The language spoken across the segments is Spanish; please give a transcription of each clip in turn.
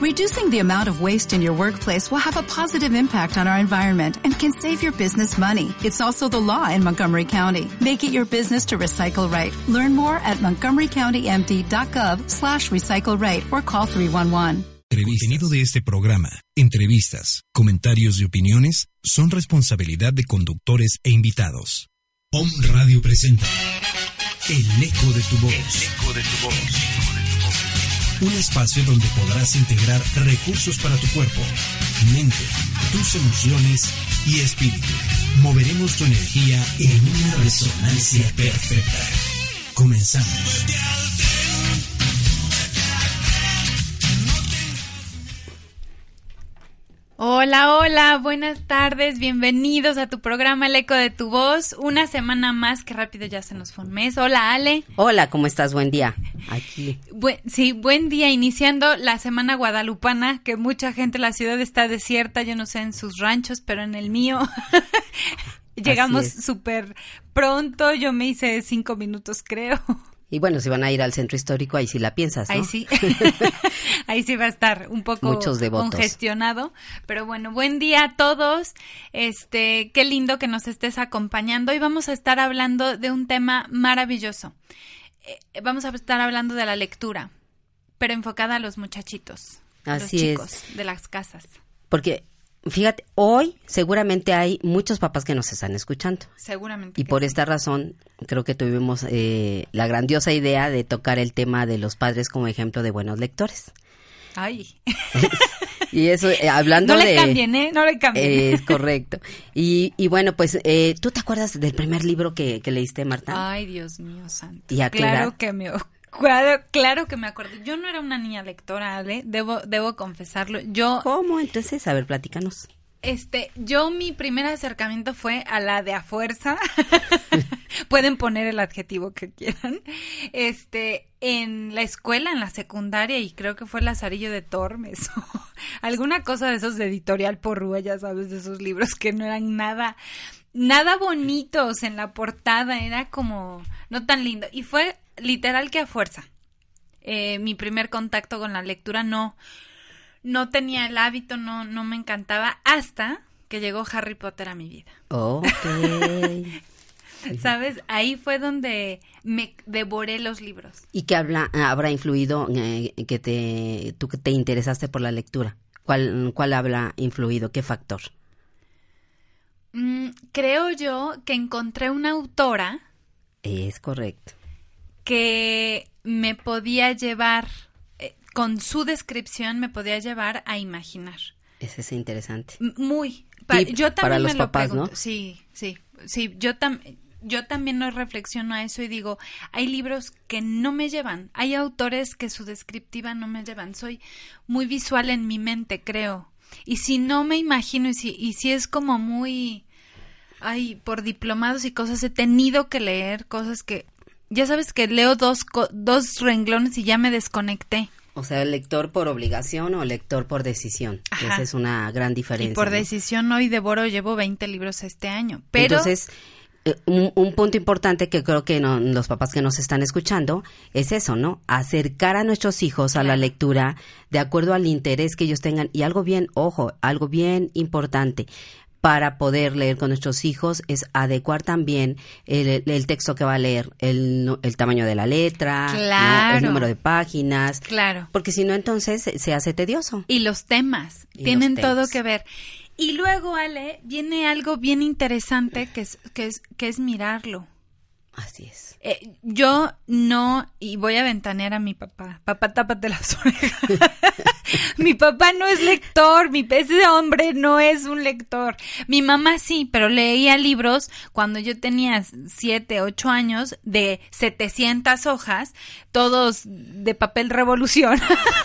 Reducing the amount of waste in your workplace will have a positive impact on our environment and can save your business money. It's also the law in Montgomery County. Make it your business to recycle right. Learn more at montgomerycountymd.gov slash recycle right or call 311. El contenido de este programa, entrevistas, comentarios y opiniones son responsabilidad de conductores e invitados. POM Radio presenta El eco de tu voz. El eco de tu voz. Un espacio donde podrás integrar recursos para tu cuerpo, mente, tus emociones y espíritu. Moveremos tu energía en una resonancia perfecta. Comenzamos. Hola, hola, buenas tardes, bienvenidos a tu programa El Eco de tu Voz. Una semana más, que rápido ya se nos fue un mes. Hola, Ale. Hola, ¿cómo estás? Buen día. Aquí. sí, buen día, iniciando la semana guadalupana, que mucha gente, la ciudad está desierta, yo no sé en sus ranchos, pero en el mío llegamos súper pronto, yo me hice cinco minutos creo. Y bueno, si van a ir al centro histórico, ahí sí la piensas, ¿no? Ahí sí. ahí sí va a estar un poco Muchos congestionado. Pero bueno, buen día a todos. Este, qué lindo que nos estés acompañando. Y vamos a estar hablando de un tema maravilloso. Eh, vamos a estar hablando de la lectura, pero enfocada a los muchachitos. Así los chicos de las casas. Porque Fíjate, hoy seguramente hay muchos papás que nos están escuchando. Seguramente. Y por esta razón creo que tuvimos eh, la grandiosa idea de tocar el tema de los padres como ejemplo de buenos lectores. Ay. y eso, eh, hablando de... No le cambien, ¿eh? No le cambien. Es correcto. Y, y bueno, pues, eh, ¿tú te acuerdas del primer libro que, que leíste, Marta? Ay, Dios mío santo. ¿Y a claro que me Claro, claro que me acuerdo. Yo no era una niña lectora, Ale, debo, debo confesarlo. Yo. ¿Cómo? Entonces, a ver, platícanos. Este, yo mi primer acercamiento fue a la de a fuerza. Pueden poner el adjetivo que quieran. Este, en la escuela, en la secundaria, y creo que fue Lazarillo de Tormes o alguna cosa de esos de editorial por ya sabes, de esos libros que no eran nada, nada bonitos en la portada, era como no tan lindo. Y fue literal que a fuerza. Eh, mi primer contacto con la lectura no, no tenía el hábito, no, no me encantaba hasta que llegó Harry Potter a mi vida. Ok. ¿Sabes? Ahí fue donde me devoré los libros. ¿Y qué habla, habrá influido eh, que te, tú que te interesaste por la lectura? ¿Cuál, cuál habrá influido? ¿Qué factor? Mm, creo yo que encontré una autora. Es correcto que me podía llevar, eh, con su descripción me podía llevar a imaginar. Ese es interesante. Muy. yo también para los me papás, lo pregunto. ¿no? Sí, sí, sí. Yo también yo también lo reflexiono a eso y digo, hay libros que no me llevan, hay autores que su descriptiva no me llevan, soy muy visual en mi mente, creo. Y si no me imagino y si, y si es como muy, ay, por diplomados y cosas, he tenido que leer cosas que ya sabes que leo dos, dos renglones y ya me desconecté. O sea, lector por obligación o lector por decisión. Esa es una gran diferencia. Y por decisión hoy devoro, llevo 20 libros este año. Pero... Entonces, eh, un, punto importante que creo que los papás que nos están escuchando es eso, ¿no? Acercar a nuestros hijos a la lectura de acuerdo al interés que ellos tengan. Y algo bien, ojo, algo bien importante para poder leer con nuestros hijos es adecuar también el, texto que va a leer, el, tamaño de la letra, el número de páginas. Claro. Porque si no, entonces se hace tedioso. Y los temas tienen todo que ver. Y luego, Ale, viene algo bien interesante que es, que es, que es mirarlo. Así es. Eh, yo no, y voy a ventanear a mi papá. Papá, tápate las orejas. mi papá no es lector, mi ese hombre no es un lector. Mi mamá sí, pero leía libros cuando yo tenía siete, ocho años de 700 hojas, todos de papel revolución,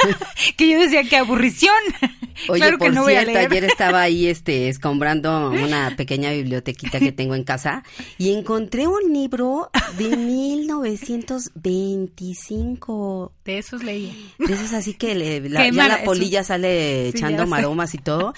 que yo decía que aburrición. Oye, claro por que no cierto, ayer estaba ahí este escombrando una pequeña bibliotequita que tengo en casa y encontré un libro de 1925. De esos leí. De esos así que le, la, ya la polilla sale echando maromas y todo.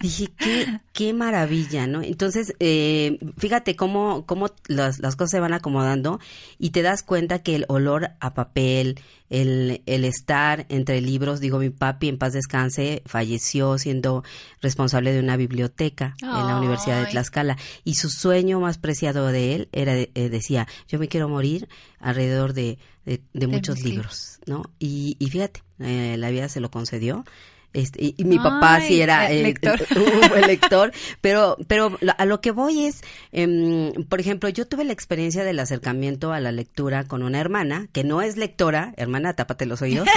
Dije, qué, qué maravilla, ¿no? Entonces, eh, fíjate cómo, cómo las, las cosas se van acomodando y te das cuenta que el olor a papel, el, el estar entre libros, digo, mi papi en paz descanse, falleció siendo responsable de una biblioteca en la Universidad de Tlaxcala. Y su sueño más preciado de él era, eh, decía, yo me quiero morir alrededor de, de, muchos libros, ¿no? Y, y fíjate, eh, la vida se lo concedió este, y, mi papá sí era eh, lector. un buen lector, pero, pero a lo que voy es, em, por ejemplo, yo tuve la experiencia del acercamiento a la lectura con una hermana, que no es lectora, hermana, tápate los oídos,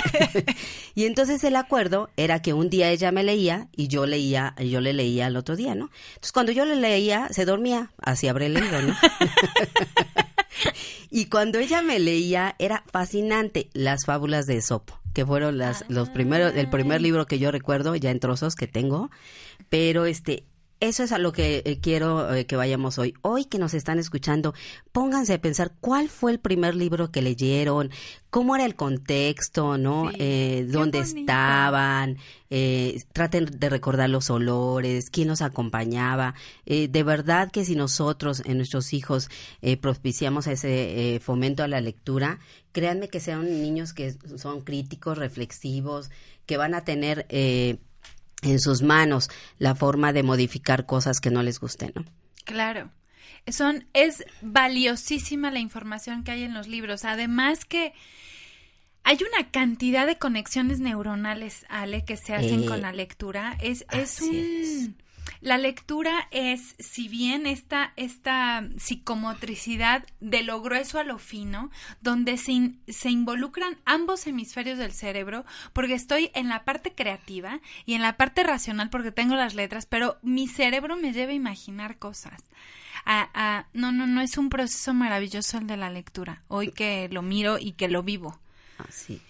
y entonces el acuerdo era que un día ella me leía y yo leía, yo le leía al otro día, ¿no? Entonces cuando yo le leía, se dormía, así habré leído, ¿no? y cuando ella me leía, era fascinante las fábulas de Esopo que fueron las, los primeros, el primer libro que yo recuerdo, ya en trozos que tengo, pero este, eso es a lo que eh, quiero eh, que vayamos hoy. Hoy que nos están escuchando, pónganse a pensar cuál fue el primer libro que leyeron, cómo era el contexto, ¿no? eh, dónde estaban, eh, traten de recordar los olores, quién nos acompañaba. de verdad que si nosotros en nuestros hijos propiciamos ese fomento a la lectura, créanme que sean niños que son críticos, reflexivos, que van a tener en sus manos la forma de modificar cosas que no les gusten, ¿no? Claro. Son, es valiosísima la información que hay en los libros. Además que hay una cantidad de conexiones neuronales, Ale, que se hacen con eh, la lectura. Es, es un la lectura es, si bien esta, esta psicomotricidad de lo grueso a lo fino, donde se, involucran ambos hemisferios del cerebro, porque estoy en la parte creativa y en la parte racional porque tengo las letras, pero mi cerebro me lleva a imaginar cosas. no, no, no es un proceso maravilloso el de la lectura, hoy que lo miro y que lo vivo. Así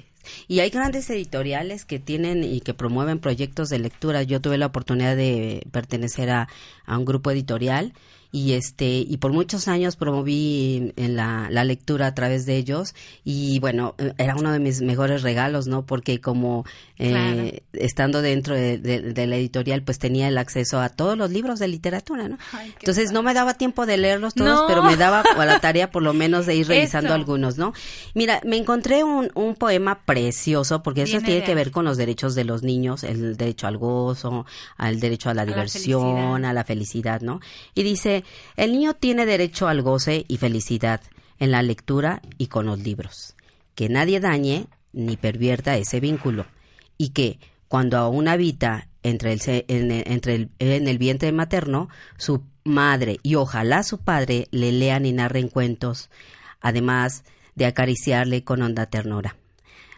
y hay grandes editoriales que tienen y que promueven proyectos de lectura. Yo tuve la oportunidad de pertenecer a, a un grupo editorial y este y por muchos años promoví en la, la, lectura a través de ellos y bueno era uno de mis mejores regalos no porque como eh, estando dentro de, la editorial pues tenía el acceso a todos los libros de literatura no entonces no me daba tiempo de leerlos todos pero me daba a la tarea por lo menos de ir revisando algunos no mira me encontré un, un poema precioso porque eso tiene que ver con los derechos de los niños el derecho al gozo al derecho a la diversión a la felicidad no y dice el niño tiene derecho al goce y felicidad en la lectura y con los libros. Que nadie dañe ni pervierta ese vínculo y que cuando aún habita entre en el vientre materno, su madre y ojalá su padre le lean y narren cuentos, además de acariciarle con honda ternura.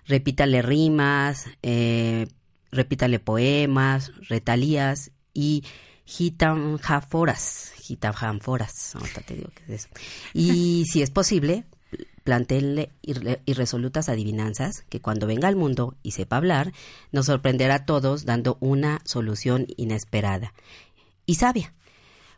Repítale rimas, eh, repítale poemas, retalías y gitanjaforas, gitanjaforas, ahorita te digo qué es eso. Y si es posible, plantéenle irresolutas adivinanzas que cuando venga al mundo y sepa hablar, nos sorprenderá a todos dando una solución inesperada y sabia,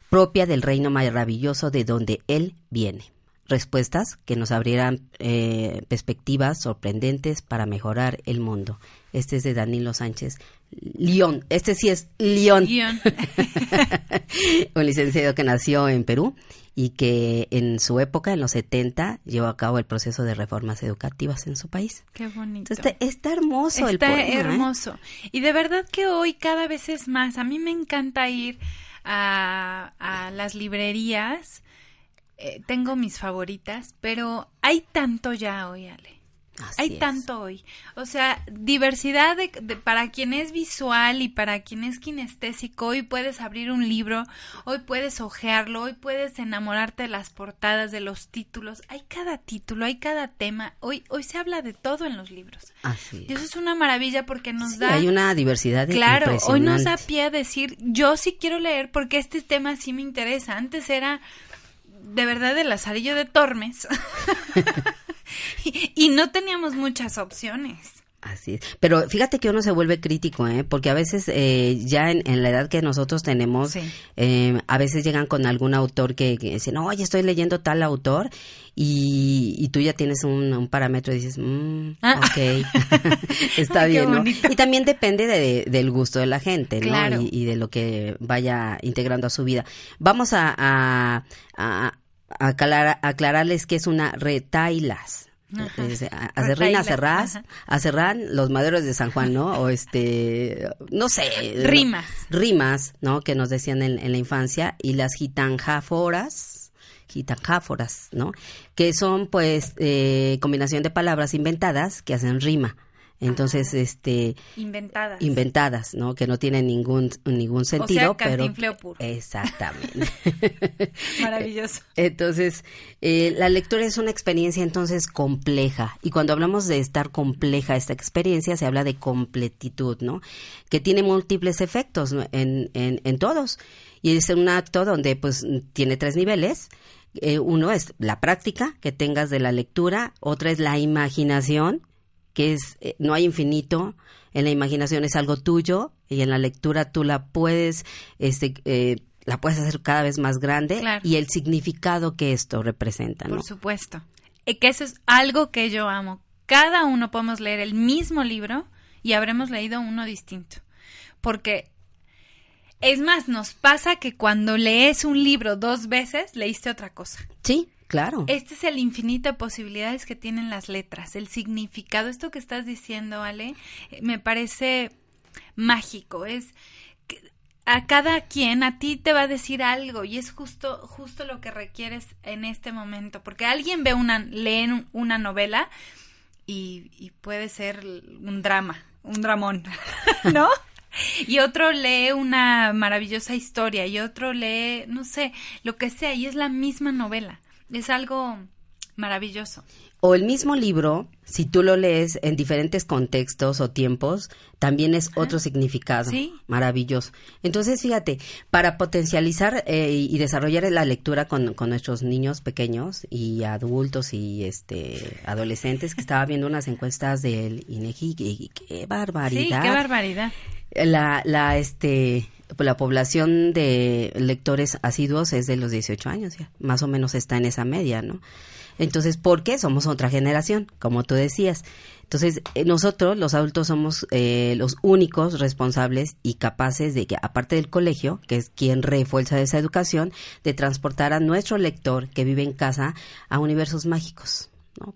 propia del reino maravilloso de donde él viene. Respuestas que nos abrirán eh, perspectivas sorprendentes para mejorar el mundo. Este es de Danilo Sánchez León. Este sí es León. un licenciado que nació en Perú y que en su época, en los 70, llevó a cabo el proceso de reformas educativas en su país. Qué bonito. Entonces, está hermoso el poema. Está ¿eh? hermoso. Y de verdad que hoy cada vez es más. A mí me encanta ir a, a las librerías. Eh, tengo mis favoritas, pero hay tanto ya hoy, Ale. Hay tanto hoy. O sea, diversidad de, para quien es visual y para quien es kinestésico. Hoy puedes abrir un libro, hoy puedes hojearlo, hoy puedes enamorarte de las portadas, de los títulos. Hay cada título, hay cada tema. Hoy, hoy se habla de todo en los libros. Así Y eso es una maravilla porque nos da. Hay una diversidad de Claro, hoy nos da pie a decir, yo sí quiero leer porque este tema sí me interesa. Antes era de verdad el lazarillo de Tormes. y, no teníamos muchas opciones. Así es. Pero fíjate que uno se vuelve crítico, ¿eh? Porque a veces eh, ya en, la edad que nosotros tenemos, eh, a veces llegan con algún autor que, que dice, no, oye, estoy leyendo tal autor y, tú ya tienes un, parámetro y dices, mmm, ok, está bien, ¿no? Y también depende de, del gusto de la gente, ¿no? Y, de lo que vaya integrando a su vida. Vamos a, a, a, aclararles que es una retailas. A Cerrín, a Cerrán, los maderos de San Juan, ¿no? O este, no sé. Rimas. Rimas, ¿no? Que nos decían en, la infancia. Y las gitanjáforas, gitanjáforas, ¿no? Que son, pues, eh, combinación de palabras inventadas que hacen rima. Entonces, este inventadas. Inventadas, ¿no? Que no tienen ningún ningún sentido, o sea, pero puro. exactamente. Maravilloso. Entonces, eh, la lectura es una experiencia entonces compleja y cuando hablamos de estar compleja esta experiencia se habla de completitud, ¿no? Que tiene múltiples efectos en, en, en todos y es un acto donde pues tiene tres niveles. Eh, uno es la práctica que tengas de la lectura, otra es la imaginación que es, eh, no hay infinito, en la imaginación es algo tuyo y en la lectura tú la puedes, este, eh, la puedes hacer cada vez más grande y el significado que esto representa, ¿no? Por supuesto. Y que eso es algo que yo amo. Cada uno podemos leer el mismo libro y habremos leído uno distinto. Porque es más, nos pasa que cuando lees un libro dos veces, leíste otra cosa. Sí, Claro. Este es el infinito de posibilidades que tienen las letras, el significado. Esto que estás diciendo, Ale, eh, me parece mágico. Es a cada quien, a ti te va a decir algo y es justo, justo lo que requieres en este momento. Porque alguien ve una, lee una novela y, y puede ser un drama, un dramón, ¿no? y otro lee una maravillosa historia y otro lee, no sé, lo que sea, y es la misma novela. Es algo maravilloso. O el mismo libro, si tú lo lees en diferentes contextos o tiempos, también es otro significado. ¿Sí? Maravilloso. Entonces, fíjate, para potencializar eh, y desarrollar la lectura con, nuestros niños pequeños y adultos y este adolescentes, que estaba viendo unas encuestas del INEGI, y qué barbaridad. Sí, qué barbaridad. La, la, este, la población de lectores asiduos es de los 18 años, ya. Más o menos está en esa media, ¿no? Entonces, ¿por qué? Somos otra generación, como tú decías. Entonces, eh, nosotros, los adultos, somos eh, los únicos responsables y capaces de que, aparte del colegio, que es quien refuerza esa educación, de transportar a nuestro lector que vive en casa a universos mágicos,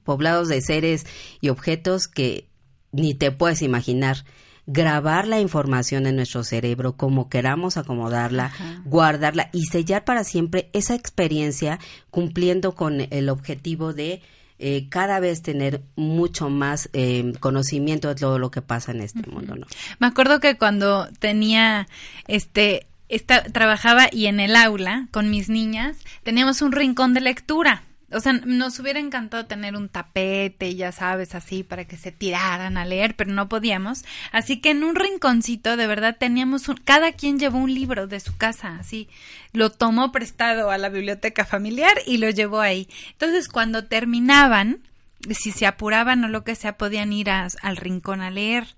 poblados de seres y objetos que ni te puedes imaginar grabar la información en nuestro cerebro como queramos acomodarla, guardarla y sellar para siempre esa experiencia cumpliendo con el objetivo de eh, cada vez tener mucho más eh, conocimiento de todo lo que pasa en este mundo, ¿no? Me acuerdo que cuando tenía este esta, trabajaba y en el aula con mis niñas teníamos un rincón de lectura o sea, nos hubiera encantado tener un tapete, ya sabes, así, para que se tiraran a leer, pero no podíamos. Así que en un rinconcito, de verdad, teníamos un, cada quien llevó un libro de su casa, así. Lo tomó prestado a la biblioteca familiar y lo llevó ahí. Entonces, cuando terminaban, si se apuraban o lo que sea, podían ir al rincón a leer,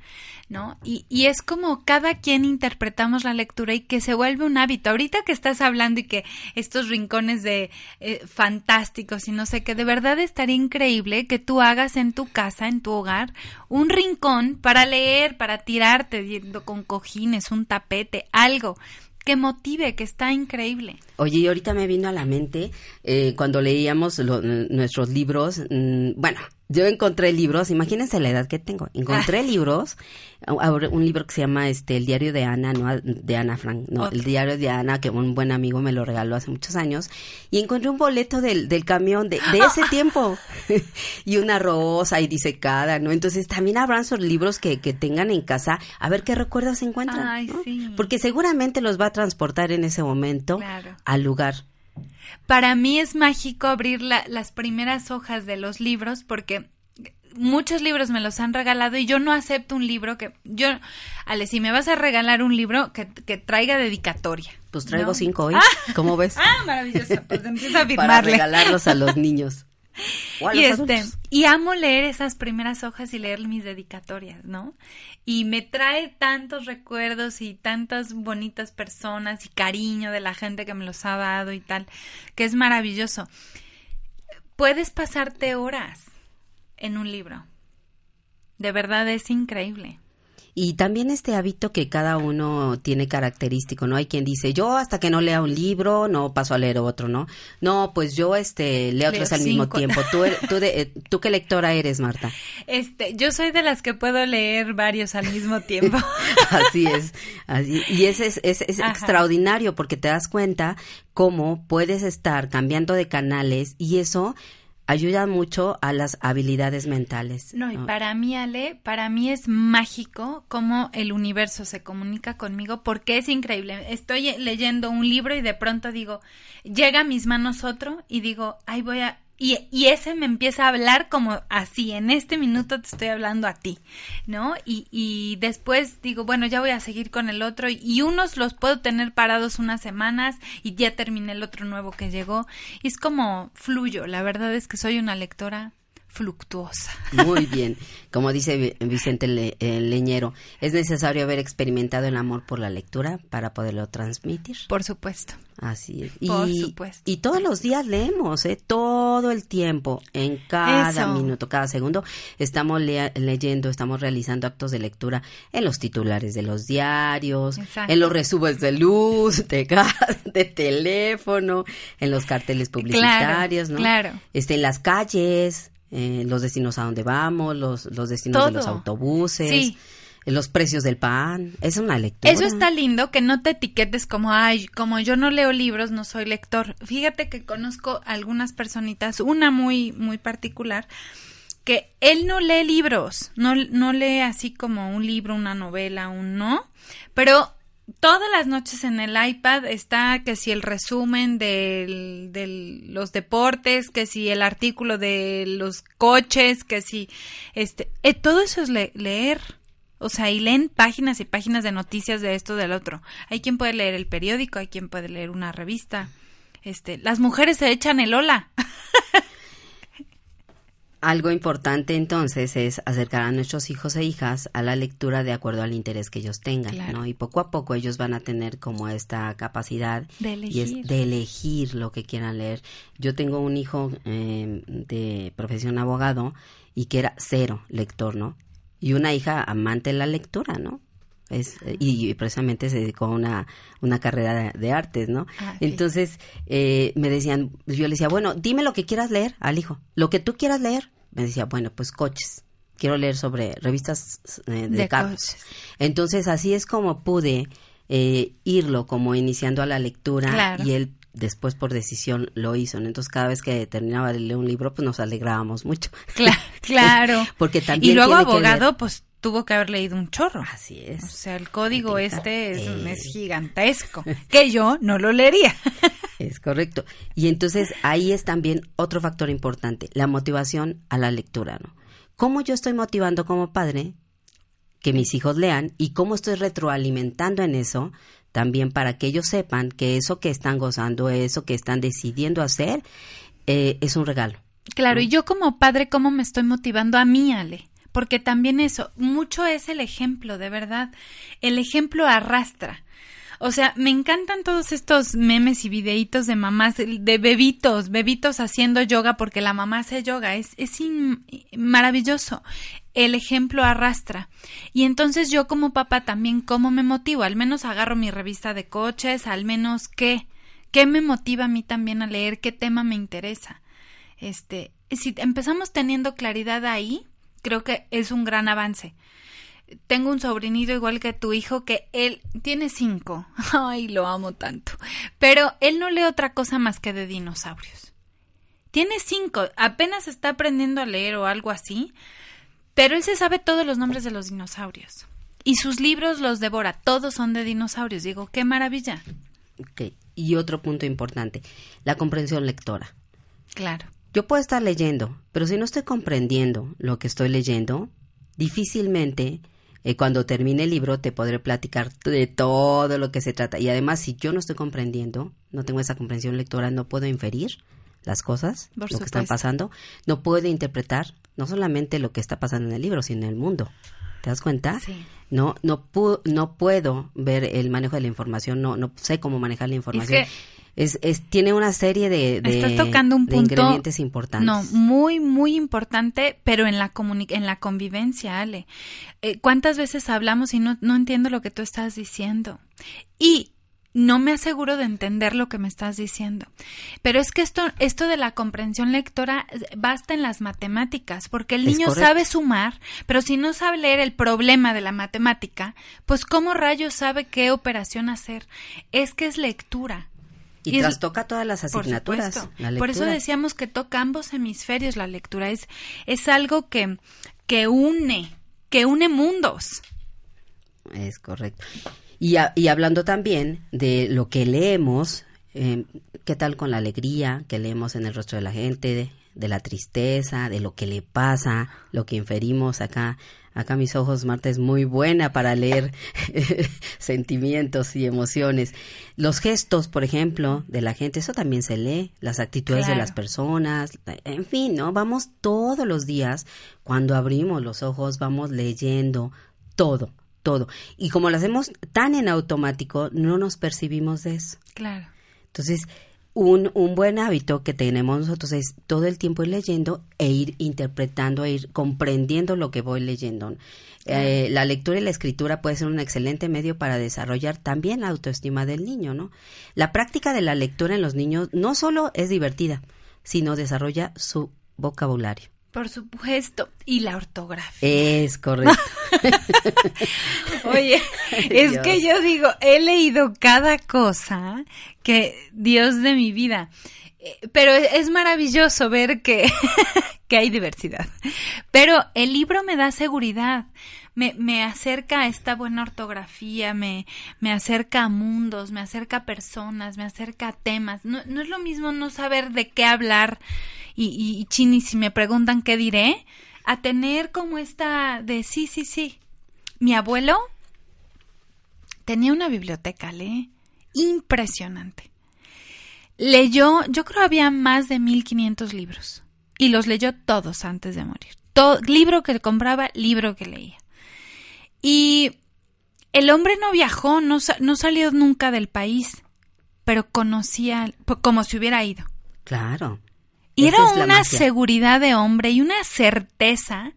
¿no? Y, y, es como cada quien interpretamos la lectura y que se vuelve un hábito. Ahorita que estás hablando y que estos rincones de eh, fantásticos y no sé qué, de verdad estaría increíble que tú hagas en tu casa, en tu hogar, un rincón para leer, para tirarte con cojines, un tapete, algo que motive, que está increíble. Oye, y ahorita me vino a la mente eh, cuando leíamos nuestros libros, bueno, yo encontré libros, imagínense la edad que tengo, encontré libros, un libro que se llama este El diario de Ana, no de Ana Frank, no, el diario de Ana, que un buen amigo me lo regaló hace muchos años, y encontré un boleto del, del camión de, de ese tiempo, y una rosa y disecada, ¿no? Entonces también habrán esos libros que, que tengan en casa, a ver qué recuerdos se encuentran, Ay, sí. porque seguramente los va a transportar en ese momento al lugar. Para mí es mágico abrir las primeras hojas de los libros porque muchos libros me los han regalado y yo no acepto un libro que yo Ale si me vas a regalar un libro que, traiga dedicatoria pues traigo cinco hoy ¿cómo ves ah maravilloso pues empieza a firmarle. para regalarlos a los niños. Y este y amo leer esas primeras hojas y leer mis dedicatorias, ¿no? Y me trae tantos recuerdos y tantas bonitas personas y cariño de la gente que me los ha dado y tal, que es maravilloso. Puedes pasarte horas en un libro. De verdad es increíble. Y también este hábito que cada uno tiene característico, ¿no? Hay quien dice, yo hasta que no lea un libro, no paso a leer otro, ¿no? No, pues yo este leo otros al mismo tiempo. ¿Tú, er, tú, de, eh, ¿Tú qué lectora eres, Marta? Este, yo soy de las que puedo leer varios al mismo tiempo. así es. Así, y es, es, es extraordinario porque te das cuenta cómo puedes estar cambiando de canales y eso ayuda mucho a las habilidades mentales. No, y para mí, Ale, para mí es mágico cómo el universo se comunica conmigo porque es increíble. Estoy leyendo un libro y de pronto digo, llega a mis manos otro y digo, ay, voy a, y, ese me empieza a hablar como así, en este minuto te estoy hablando a ti, ¿no? Y, y después digo, bueno, ya voy a seguir con el otro y unos los puedo tener parados unas semanas y ya terminé el otro nuevo que llegó. Y es como fluyo, la verdad es que soy una lectora fluctuosa. Muy bien. Como dice Vicente Leñero, ¿es necesario haber experimentado el amor por la lectura para poderlo transmitir? Por supuesto. Así es. Por y, supuesto. Y todos los días leemos, ¿eh? Todo el tiempo, en cada minuto, cada segundo, estamos leyendo, estamos realizando actos de lectura en los titulares de los diarios, en los resubos de luz, de gas, de teléfono, en los carteles publicitarios, ¿no? Claro. Este, en las calles, eh, los destinos a donde vamos, los, los destinos de los autobuses. Los precios del pan, es una lectura. Eso está lindo, que no te etiquetes como, ay, como yo no leo libros, no soy lector. Fíjate que conozco algunas personitas, una muy, muy particular, que él no lee libros, no, no lee así como un libro, una novela, un no, pero todas las noches en el iPad está que si el resumen de los deportes, que si el artículo de los coches, que si este, eh, todo eso es leer. O sea, y leen páginas y páginas de noticias de esto del otro. Hay quien puede leer el periódico, hay quien puede leer una revista. Este, las mujeres se echan el hola. Algo importante entonces es acercar a nuestros hijos e hijas a la lectura de acuerdo al interés que ellos tengan, ¿no? Y poco a poco ellos van a tener como esta capacidad de elegir, y es de elegir lo que quieran leer. Yo tengo un hijo em, de profesión abogado y que era cero lector, ¿no? Y una hija amante de la lectura, ¿no? Es, y, precisamente se dedicó a una, una carrera de, artes, ¿no? Ah, Entonces eh, me decían, yo le decía, bueno, dime lo que quieras leer al hijo, lo que tú quieras leer. Me decía, bueno, pues coches. Quiero leer sobre revistas eh, de, carros. Entonces así es como pude eh, irlo como iniciando a la lectura y él después por decisión lo hizo. Entonces cada vez que terminaba de leer un libro pues nos alegrábamos mucho. Claro. Porque también y luego abogado pues tuvo que haber leído un chorro. Así es. O sea, el código este es, es, gigantesco, que yo no lo leería. Es correcto. Y entonces ahí es también otro factor importante, la motivación a la lectura, ¿no? ¿Cómo yo estoy motivando como padre que mis hijos lean y cómo estoy retroalimentando en eso también para que ellos sepan que eso que están gozando, eso que están decidiendo hacer, eh, es un regalo. Claro, y yo como padre, ¿cómo me estoy motivando a mí, Ale? Porque también eso, mucho es el ejemplo, de verdad. El ejemplo arrastra. O sea, me encantan todos estos memes y videitos de mamás, de bebitos, bebitos haciendo yoga porque la mamá hace yoga. Es, es maravilloso. El ejemplo arrastra. Y entonces yo como papá también, ¿cómo me motivo? Al menos agarro mi revista de coches, al menos qué. ¿Qué me motiva a mí también a leer? ¿Qué tema me interesa? Este, si empezamos teniendo claridad ahí, creo que es un gran avance tengo un sobrinito igual que tu hijo que él tiene cinco. Ay, lo amo tanto. Pero él no lee otra cosa más que de dinosaurios. Tiene cinco, apenas está aprendiendo a leer o algo así, pero él se sabe todos los nombres de los dinosaurios. Y sus libros los devora, todos son de dinosaurios. Digo, qué maravilla. Ok, y otro punto importante, la comprensión lectora. Claro. Yo puedo estar leyendo, pero si no estoy comprendiendo lo que estoy leyendo, difícilmente eh, cuando termine el libro te podré platicar de todo lo que se trata. Y además, si yo no estoy comprendiendo, no tengo esa comprensión lectora, no puedo inferir las cosas, Por lo que están pasando, no puede interpretar no solamente lo que está pasando en el libro, sino en el mundo. ¿Te das cuenta? Sí. No, no, pu- no puedo ver el manejo de la información, no, no sé cómo manejar la información. que- Es, es, tiene una serie de, de, Estás tocando un de punto. ingredientes importantes. No, muy, muy importante, pero en la comuni- en la convivencia, Ale. Eh, ¿Cuántas veces hablamos y no, no entiendo lo que tú estás diciendo? Y no me aseguro de entender lo que me estás diciendo. Pero es que esto, esto de la comprensión lectora eh, basta en las matemáticas, porque el Es niño correcto. sabe sumar, pero si no sabe leer el problema de la matemática, pues ¿cómo rayos sabe qué operación hacer? Es que es lectura. Y, Y es- trastoca todas las Por asignaturas. supuesto. la Por eso decíamos que toca ambos hemisferios la lectura. Es, es algo que, que une, que une mundos. Es correcto. Y, a- y hablando también de lo que leemos, eh, ¿qué tal con la alegría que leemos en el rostro de la gente, de, de la tristeza, de lo que le pasa, lo que inferimos acá? Acá mis ojos, Marta, es muy buena para leer sentimientos y emociones. Los gestos, por ejemplo, de la gente, eso también se lee, las actitudes de las personas, en fin, ¿no? Vamos todos los días, cuando abrimos los ojos, vamos leyendo todo, todo. Y como lo hacemos tan en automático, no nos percibimos de eso. Claro. Entonces, un, un buen hábito que tenemos nosotros es todo el tiempo ir leyendo e ir interpretando, e ir comprendiendo lo que voy leyendo. Eh, la lectura y la escritura puede ser un excelente medio para desarrollar también la autoestima del niño, ¿no? La práctica de la lectura en los niños no solo es divertida, sino desarrolla su vocabulario. Por supuesto. Y la ortografía. Es correcto. Oye, es Dios. que yo digo, he leído cada cosa que Dios de mi vida. Eh, Pero es maravilloso ver que, que hay diversidad. Pero el libro me da seguridad, me, me acerca a esta buena ortografía, me, me acerca a mundos, me acerca a personas, me acerca a temas. No, no es lo mismo no saber de qué hablar y, y, chini, si me preguntan qué diré, a tener como esta de sí, sí, sí. Mi abuelo tenía una biblioteca, lee, impresionante. Leyó, yo creo había más de 1500 libros y los leyó todos antes de morir. Todo, libro que compraba, libro que leía. Y el hombre no viajó, no, no salió nunca del país, pero conocía como si hubiera ido. Claro. Y Esa era una magia. seguridad de hombre y una certeza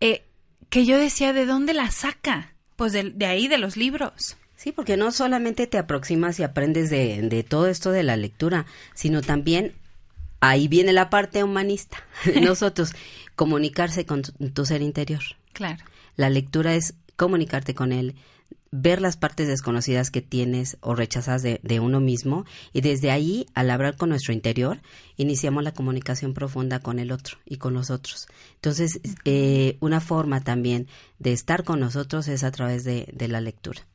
eh, que yo decía, ¿de dónde la saca? Pues de, de ahí, de los libros. Sí, porque no solamente te aproximas y aprendes de, de todo esto de la lectura, sino también ahí viene la parte humanista. Nosotros, comunicarse con tu, tu ser interior. Claro. La lectura es comunicarte con él, ver las partes desconocidas que tienes o rechazas de, de uno mismo y desde ahí, al hablar con nuestro interior, iniciamos la comunicación profunda con el otro y con los otros. Entonces, eh, una forma también de estar con nosotros es a través de, de la lectura.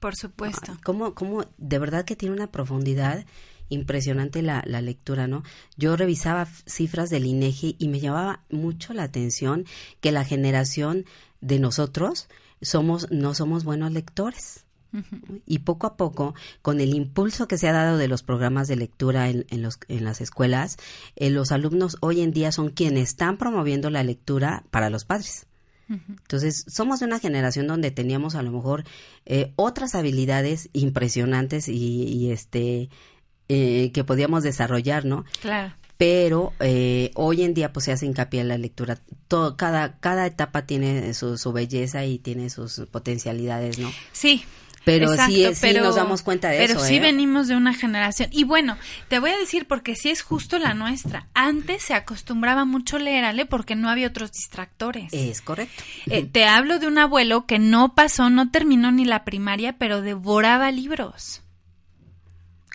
Por supuesto. ¿Cómo, cómo, de verdad que tiene una profundidad impresionante la, la lectura, ¿no? Yo revisaba cifras del INEGI y me llamaba mucho la atención que la generación de nosotros somos, no somos buenos lectores. Y poco a poco, con el impulso que se ha dado de los programas de lectura en, en los, en las escuelas, eh, los alumnos hoy en día son quienes están promoviendo la lectura para los padres. Entonces, somos de una generación donde teníamos a lo mejor eh, otras habilidades impresionantes y, y, este eh, que podíamos desarrollar, ¿no? Claro. Pero eh, hoy en día pues se hace hincapié en la lectura. Todo, cada, cada etapa tiene su, su belleza y tiene sus potencialidades, ¿no? Sí. Pero exacto, sí, sí pero- nos damos cuenta de pero eso, sí ¿eh? venimos de una generación. Y bueno, te voy a decir porque sí es justo la nuestra. Antes se acostumbraba mucho leer, Ale, porque no había otros distractores. Es correcto. Eh, te hablo de un abuelo que no pasó, no terminó ni la primaria, pero devoraba libros.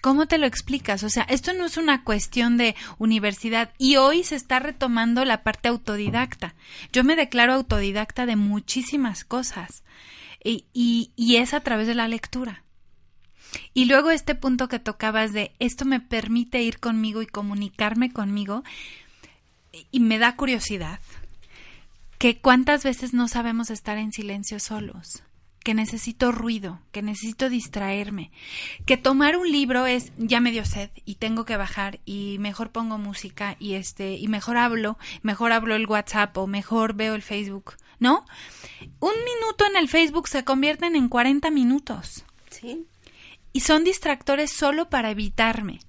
¿Cómo te lo explicas? O sea, esto no es una cuestión de universidad y hoy se está retomando la parte autodidacta. Yo me declaro autodidacta de muchísimas cosas y, es a través de la lectura. Y luego este punto que tocabas de esto me permite ir conmigo y comunicarme conmigo y me da curiosidad que cuántas veces no sabemos estar en silencio solos, que necesito ruido, que necesito distraerme, que tomar un libro es ya me dio sed y tengo que bajar y mejor pongo música y este y mejor hablo, mejor hablo el WhatsApp o mejor veo el Facebook, ¿no? Un minuto en el Facebook se convierten en 40 minutos. Sí. Y son distractores solo para evitarme.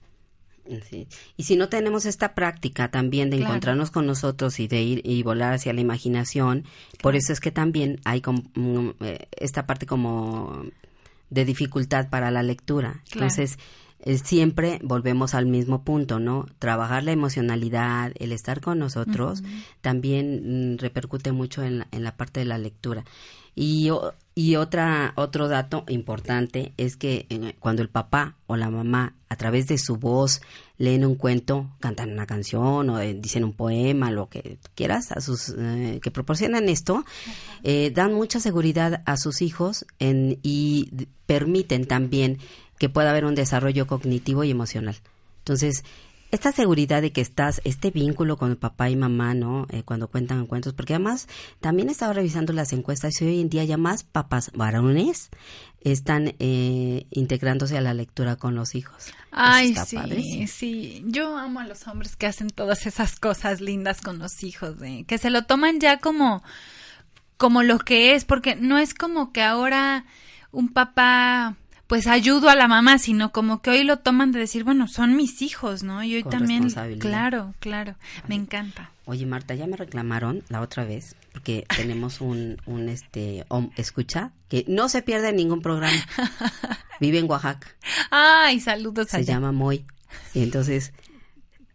Y si no tenemos esta práctica también de encontrarnos con nosotros y de ir y volar hacia la imaginación, por eso es que también hay como, mm, eh, esta parte como de dificultad para la lectura. Entonces, eh, siempre volvemos al mismo punto, ¿no? Trabajar la emocionalidad, el estar con nosotros, también mm, repercute mucho en en la parte de la lectura. Y, y otra, otro dato importante es que eh, cuando el papá o la mamá, a través de su voz, leen un cuento, cantan una canción o eh, dicen un poema, lo que quieras, a sus, eh, que proporcionan esto, dan mucha seguridad a sus hijos en, y permiten también que pueda haber un desarrollo cognitivo y emocional. Entonces, esta seguridad de que estás, este vínculo con el papá y mamá, ¿no? Eh, cuando cuentan cuentos, porque además también he estado revisando las encuestas y hoy en día ya más papás varones están eh, integrándose a la lectura con los hijos. Ay, sí, sí. Yo amo a los hombres que hacen todas esas cosas lindas con los hijos, que se lo toman ya como, como lo que es, porque no es como que ahora un papá pues ayudo a la mamá, sino como que hoy lo toman de decir, bueno, son mis hijos, ¿no? Y hoy también, claro, claro, me encanta. Oye, Marta, ya me reclamaron la otra vez porque tenemos un, un este, escucha que no se pierde en ningún programa. Vive en Oaxaca. Ay, saludos. Se llama Moy. Y entonces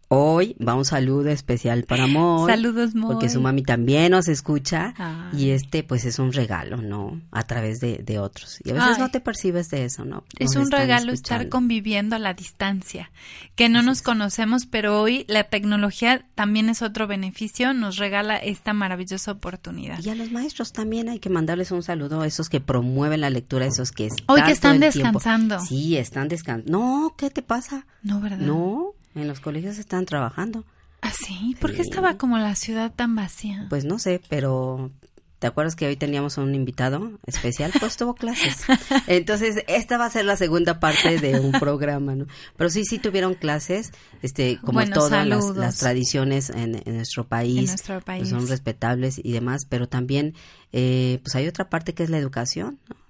Hoy va un saludo especial para Moy. Saludos, Moy. Porque su mami también nos escucha. Y este, pues, es un regalo, ¿no? A través de, de otros. Y a veces no te percibes de eso, ¿no? es un regalo estar conviviendo a la distancia. Que no nos conocemos, pero hoy la tecnología también es otro beneficio. Nos regala esta maravillosa oportunidad. Y a los maestros también hay que mandarles un saludo a esos que promueven la lectura, esos que están. Hoy que están descansando. Sí, están descansando. No, ¿qué te pasa? No, ¿verdad? No, en los colegios están trabajando. ¿Ah, sí? ¿Por qué estaba como la ciudad tan vacía? Pues no sé, pero ¿te acuerdas que hoy teníamos un invitado especial? Pues tuvo clases. Entonces, esta va a ser la segunda parte de un programa, ¿no? Pero sí, sí tuvieron clases, este, como todas las, tradiciones en, nuestro país, nuestro país. Pues son respetables y demás, pero también, eh, pues hay otra parte que es la educación, ¿no?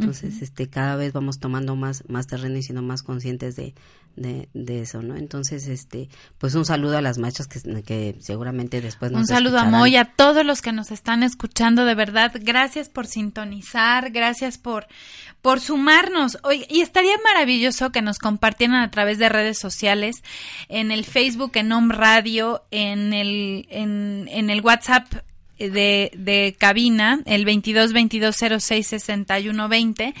Entonces, este, cada vez vamos tomando más, más terreno y siendo más conscientes de, de, eso, ¿no? Entonces, este, pues un saludo a las machas que, que seguramente después nos Un saludo a Moy, a todos los que nos están escuchando, de verdad, gracias por sintonizar, gracias por, por sumarnos. Hoy, y estaría maravilloso que nos compartieran a través de redes sociales, en el Facebook, en Home Radio, en el, en, en el WhatsApp de, de cabina, el 22 22 06 61 20.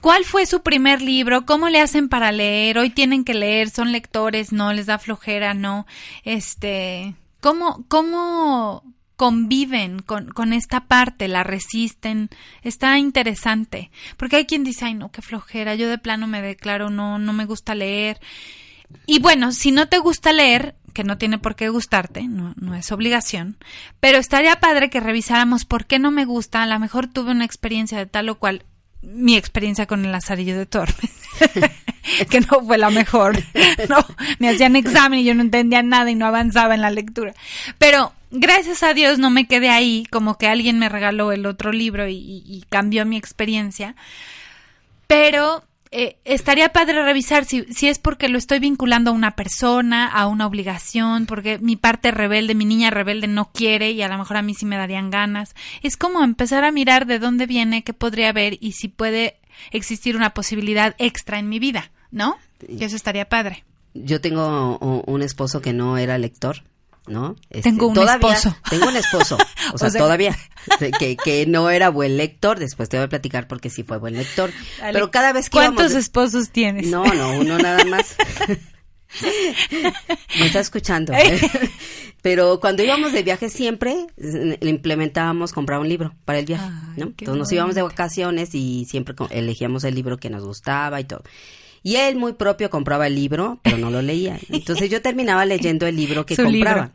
¿Cuál fue su primer libro? ¿Cómo le hacen para leer? Hoy tienen que leer, son lectores, no les da flojera, no. Este, ¿cómo, cómo conviven con, con esta parte, la resisten? Está interesante, porque hay quien dice, ay, no, qué flojera, yo de plano me declaro, no, no me gusta leer. Y bueno, si no te gusta leer, que no tiene por qué gustarte, no, no es obligación, pero estaría padre que revisáramos por qué no me gusta, a lo mejor tuve una experiencia de tal o cual, mi experiencia con el Lazarillo de Tormes, que no fue la mejor, no, me hacían examen y yo no entendía nada y no avanzaba en la lectura, pero gracias a Dios no me quedé ahí, como que alguien me regaló el otro libro y, y cambió mi experiencia, pero eh, estaría padre revisar si, si es porque lo estoy vinculando a una persona, a una obligación, porque mi parte rebelde, mi niña rebelde no quiere y a lo mejor a mí sí me darían ganas. Es como empezar a mirar de dónde viene, qué podría haber y si puede existir una posibilidad extra en mi vida, ¿no? Que eso estaría padre. Yo tengo un esposo que no era lector ¿no? Este, tengo un esposo. Tengo un esposo, o sea, todavía, que, que no era buen lector, después te voy a platicar porque sí fue buen lector, pero cada vez que ¿Cuántos esposos tienes? No, no, uno nada más. Me está escuchando. Pero cuando íbamos de viaje siempre le implementábamos comprar un libro para el viaje, ¿no? Entonces nos íbamos de vacaciones y siempre elegíamos el libro que nos gustaba y todo. Y él muy propio compraba el libro, pero no lo leía. Entonces yo terminaba leyendo el libro que compraba.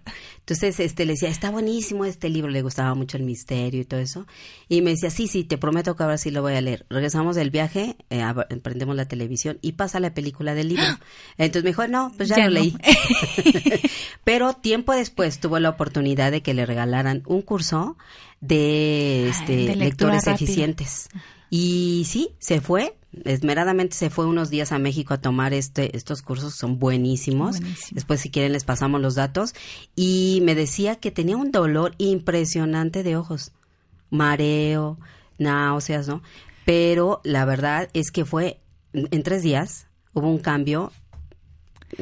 Entonces, este, le decía, está buenísimo este libro, le gustaba mucho el misterio y todo eso. Y me decía, sí, sí, te prometo que ahora sí lo voy a leer. Regresamos del viaje, eh, prendemos la televisión y pasa la película del libro. Entonces me dijo, no, pues ya, lo leí. Pero tiempo después tuvo la oportunidad de que le regalaran un curso de, este, lectores eficientes. Y sí, se fue, esmeradamente se fue unos días a México a tomar este, estos cursos, son buenísimos. Después, si quieren, les pasamos los datos. Y me decía que tenía un dolor impresionante de ojos, mareo, náuseas, ¿no? Pero la verdad es que fue en tres días, hubo un cambio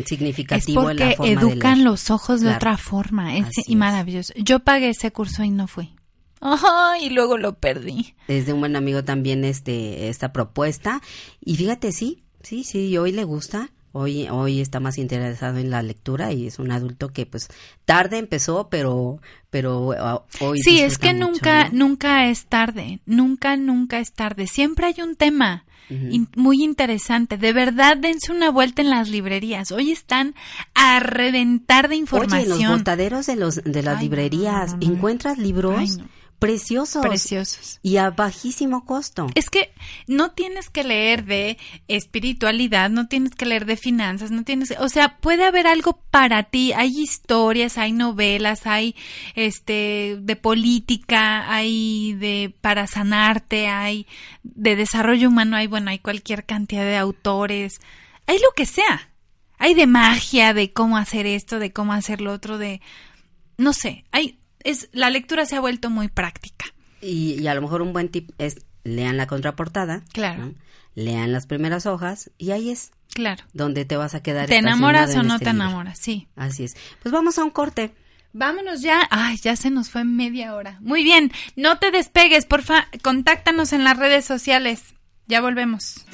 significativo en la forma educan los ojos de otra forma, es, y maravilloso. Yo pagué ese curso y no fui. Ajá, y luego lo perdí. Es de un buen amigo también este esta propuesta y fíjate sí, sí, sí, hoy le gusta. Hoy, hoy está más interesado en la lectura y es un adulto que pues tarde empezó, pero, pero uh, hoy. Sí, es que nunca, nunca es tarde, nunca, nunca es tarde. Siempre hay un tema muy interesante. De verdad, dense una vuelta en las librerías. Hoy están a reventar de información. Oye, en los botaderos de los de las librerías encuentras libros preciosos. Preciosos. Y a bajísimo costo. Es que no tienes que leer de espiritualidad, no tienes que leer de finanzas, no tienes, o sea, puede haber algo para ti. Hay historias, hay novelas, hay este de política, hay de para sanarte, hay de desarrollo humano, hay bueno, hay cualquier cantidad de autores. Hay lo que sea. Hay de magia, de cómo hacer esto, de cómo hacer lo otro, de no sé, hay es la lectura se ha vuelto muy práctica. Y, a lo mejor un buen tip es lean la contraportada. Claro. Lean las primeras hojas y ahí es. Claro. Donde te vas a quedar. ¿Te enamoras o no este te enamoras? Sí. Así es. Pues vamos a un corte. Vámonos ya. Ay, ya se nos fue media hora. Muy bien. No te despegues, porfa. Contáctanos en las redes sociales. Ya volvemos.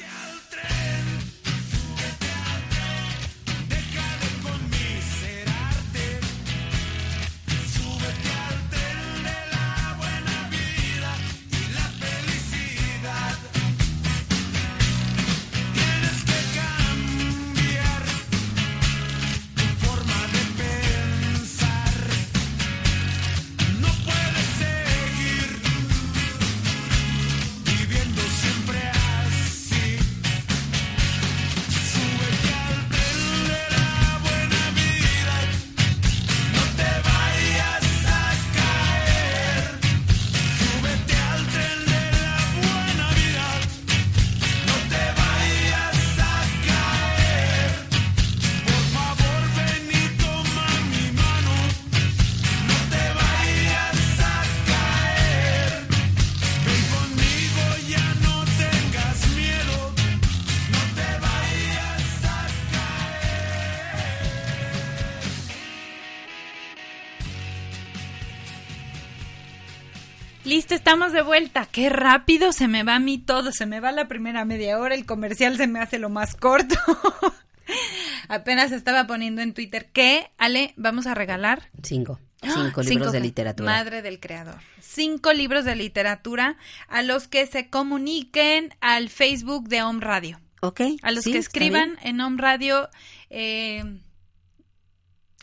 Estamos de vuelta. Qué rápido se me va a mí todo. Se me va la primera media hora. El comercial se me hace lo más corto. Apenas estaba poniendo en Twitter que, Ale, vamos a regalar. Cinco. Cinco libros de literatura. Madre del creador. Cinco libros de literatura a los que se comuniquen al Facebook de Home Radio. Ok. A los que escriban en Home Radio eh,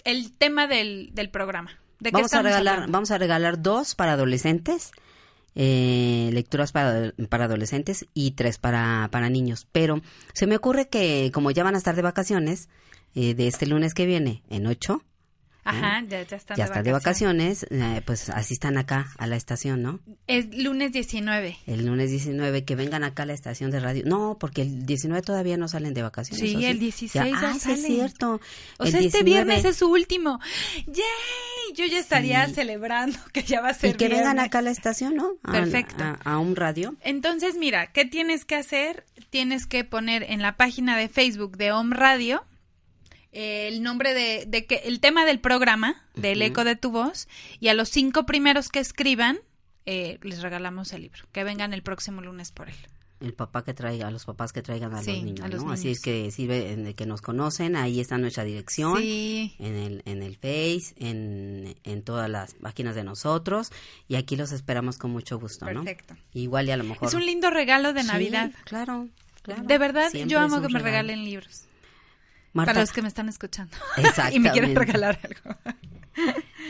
el tema del, del programa. ¿De vamos a regalar, vamos a regalar dos para adolescentes eh, lecturas para, para, adolescentes y tres para, para niños. Pero se me ocurre que como ya van a estar de vacaciones, eh, de este lunes que viene, en ocho, Ajá, ya, ya están ya de, de vacaciones, eh, pues así están acá a la estación, ¿no? Es lunes 19. El lunes 19, que vengan acá a la estación de radio. No, porque el 19 todavía no salen de vacaciones. Sí, el 16 ya, ah, es cierto. O sea, este viernes es su último. ¡Yay! Yo ya estaría celebrando que ya va a ser Y que vengan acá a la estación, ¿no? Perfecto. a un radio. Entonces, mira, ¿qué tienes que hacer? Tienes que poner en la página de Facebook de Home Radio el nombre de, que el tema del programa del eco de tu voz y a los cinco primeros que escriban eh, les regalamos el libro que vengan el próximo lunes por él el papá que traiga a los papás que traigan a los niños, ¿no? Así es que sirve que nos conocen, ahí está nuestra dirección, en el en el Face, en, en todas las páginas de nosotros y aquí los esperamos con mucho gusto, Perfecto. Igual y a lo mejor Es un lindo regalo de Navidad. claro, claro. De verdad, yo amo que me regalen libros. Para los que me están escuchando. y me quieren regalar algo.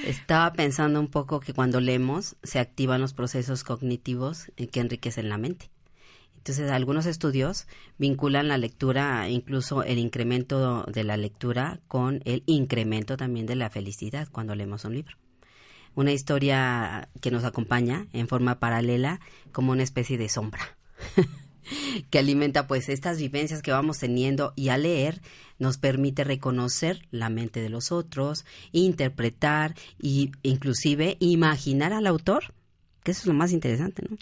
Estaba pensando un poco que cuando leemos se activan los procesos cognitivos que enriquecen la mente. Entonces, algunos estudios vinculan la lectura, incluso el incremento de la lectura, con el incremento también de la felicidad cuando leemos un libro. Una historia que nos acompaña en forma paralela como una especie de sombra. que alimenta pues estas vivencias que vamos teniendo y al leer nos permite reconocer la mente de los otros, interpretar e inclusive imaginar al autor, que eso es lo más interesante, ¿no?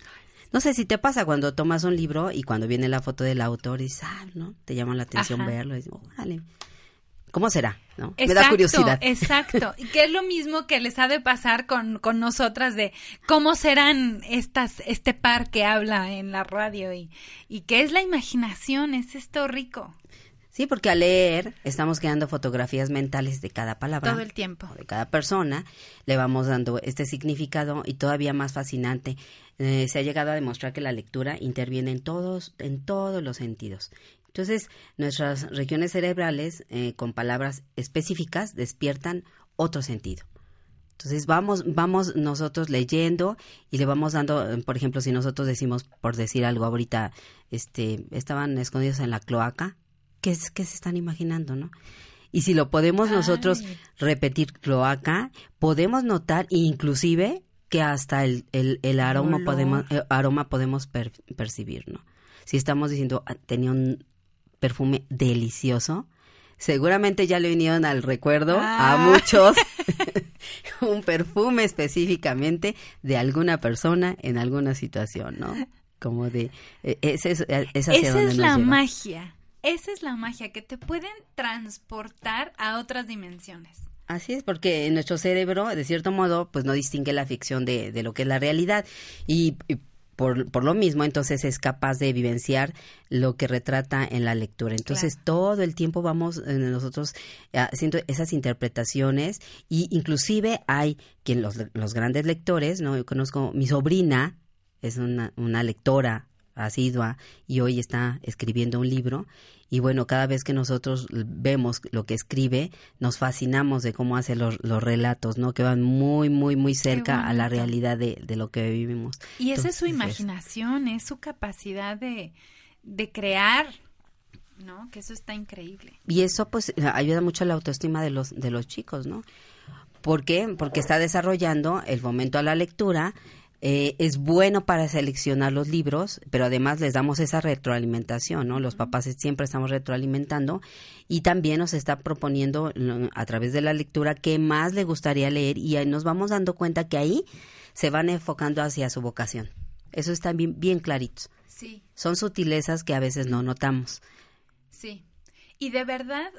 No sé si te pasa cuando tomas un libro y cuando viene la foto del autor y dices, ah, ¿no? Te llama la atención verlo y dices, órale. ¿Cómo será? ¿no? Me da curiosidad. Exacto. Y que es lo mismo que les ha de pasar con, con nosotras de cómo serán estas, este par que habla en la radio y, y qué es la imaginación, es esto rico. Sí, porque al leer estamos creando fotografías mentales de cada palabra. Todo el tiempo. De cada persona. Le vamos dando este significado y todavía más fascinante. Eh, se ha llegado a demostrar que la lectura interviene en todos, en todos los sentidos. Entonces, nuestras regiones cerebrales eh, con palabras específicas despiertan otro sentido. Entonces vamos, vamos nosotros leyendo y le vamos dando, por ejemplo, si nosotros decimos, por decir algo ahorita, este, estaban escondidos en la cloaca, ¿qué, es, qué se están imaginando, no? Y si lo podemos nosotros repetir cloaca, podemos notar inclusive que hasta el, el, aroma, podemos, eh, aroma podemos percibir, ¿no? Si estamos diciendo, ah, tenía un perfume delicioso, seguramente ya le vinieron al recuerdo a ah. muchos un perfume específicamente de alguna persona en alguna situación, ¿no? Como de... E, ese es, e, Esa es la magia. Esa es la magia, que te pueden transportar a otras dimensiones. Así es, porque nuestro cerebro, de cierto modo, pues no distingue la ficción de, de lo que es la realidad. Y, por, por, lo mismo, entonces es capaz de vivenciar lo que retrata en la lectura. Entonces, todo el tiempo vamos eh, nosotros eh, haciendo esas interpretaciones y inclusive hay quien los, los grandes lectores, ¿no? Yo conozco mi sobrina, es una, una lectora asidua y hoy está escribiendo un libro y bueno, cada vez que nosotros vemos lo que escribe, nos fascinamos de cómo hace los, los relatos, ¿no? Que van muy, muy, muy cerca a la realidad de, de, lo que vivimos. Y esa es su imaginación, es su capacidad de, de crear, ¿no? Que eso está increíble. Y eso pues ayuda mucho a la autoestima de los, de los chicos, ¿no? ¿Por qué? Porque está desarrollando el momento a la lectura, eh, es bueno para seleccionar los libros, pero además les damos esa retroalimentación, ¿no? Los papás siempre estamos retroalimentando y también nos está proponiendo a través de la lectura qué más le gustaría leer y nos vamos dando cuenta que ahí se van enfocando hacia su vocación. Eso está bien, bien clarito. Sí. Son sutilezas que a veces no notamos. Sí. Y de verdad,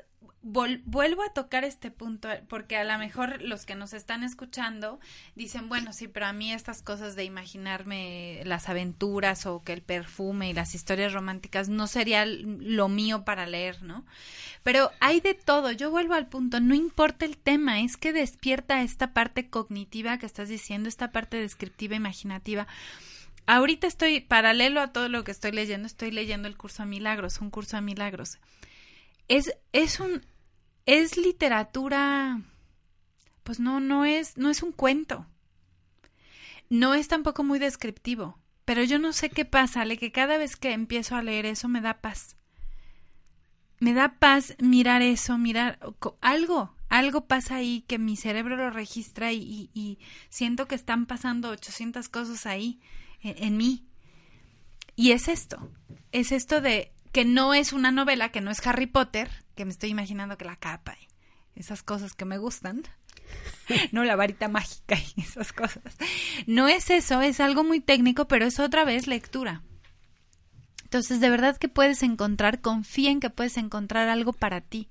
vuelvo a tocar este punto porque a lo mejor los que nos están escuchando dicen, bueno, sí, pero a mí estas cosas de imaginarme las aventuras o que el perfume y las historias románticas no sería lo mío para leer, ¿no? Pero hay de todo, yo vuelvo al punto, no importa el tema, es que despierta esta parte cognitiva que estás diciendo, esta parte descriptiva, imaginativa. Ahorita estoy, paralelo a todo lo que estoy leyendo, estoy leyendo el curso a milagros, un curso a milagros es, es un, es literatura, pues no, no es, no es un cuento. No es tampoco muy descriptivo, pero yo no sé qué pasa, le que cada vez que empiezo a leer eso me da paz. Me da paz mirar eso, mirar algo, algo pasa ahí que mi cerebro lo registra y, y, siento que están pasando 800 cosas ahí en, en mí. Y es esto, es esto de que no es una novela, que no es Harry Potter, que me estoy imaginando que la capa y esas cosas que me gustan, no la varita mágica y esas cosas. No es eso, es algo muy técnico, pero es otra vez lectura. Entonces, de verdad que puedes encontrar, confía en que puedes encontrar algo para ti.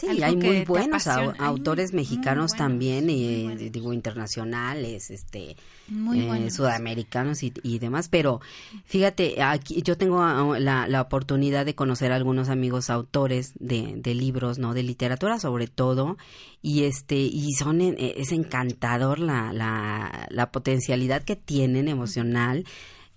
Sí, hay muy buenos autores mexicanos también, y, eh, digo, internacionales, este, eh, sudamericanos y, demás, pero fíjate, aquí yo tengo ah, la, la oportunidad de conocer a algunos amigos autores de, de, libros, ¿no? De literatura sobre todo, y este, y son, eh, es encantador la, la, la potencialidad que tienen emocional,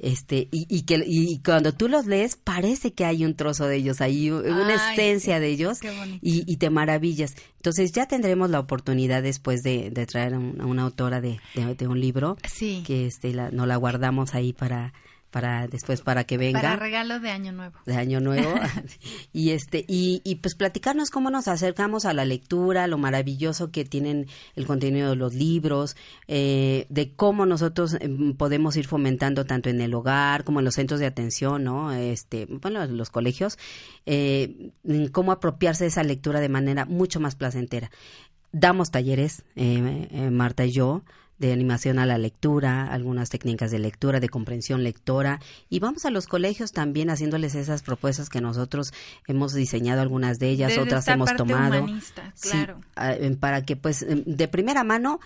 este y, y que y cuando tú los lees parece que hay un trozo de ellos ahí una esencia de ellos y, y, te maravillas entonces ya tendremos la oportunidad después de, de traer a, una autora de, de, un libro sí. que este la, nos la guardamos ahí para para después para que venga. Para regalo de año nuevo. De año nuevo. Y este y, y, pues platicarnos cómo nos acercamos a la lectura lo maravilloso que tienen el contenido de los libros eh, de cómo nosotros em, podemos ir fomentando tanto en el hogar como en los centros de atención no este bueno los colegios eh, cómo apropiarse de esa lectura de manera mucho más placentera. Damos talleres eh, eh Marta y yo de animación a la lectura, algunas técnicas de lectura, de comprensión lectora y vamos a los colegios también haciéndoles esas propuestas que nosotros hemos diseñado algunas de ellas, otras hemos tomado. claro. para que pues em, de primera mano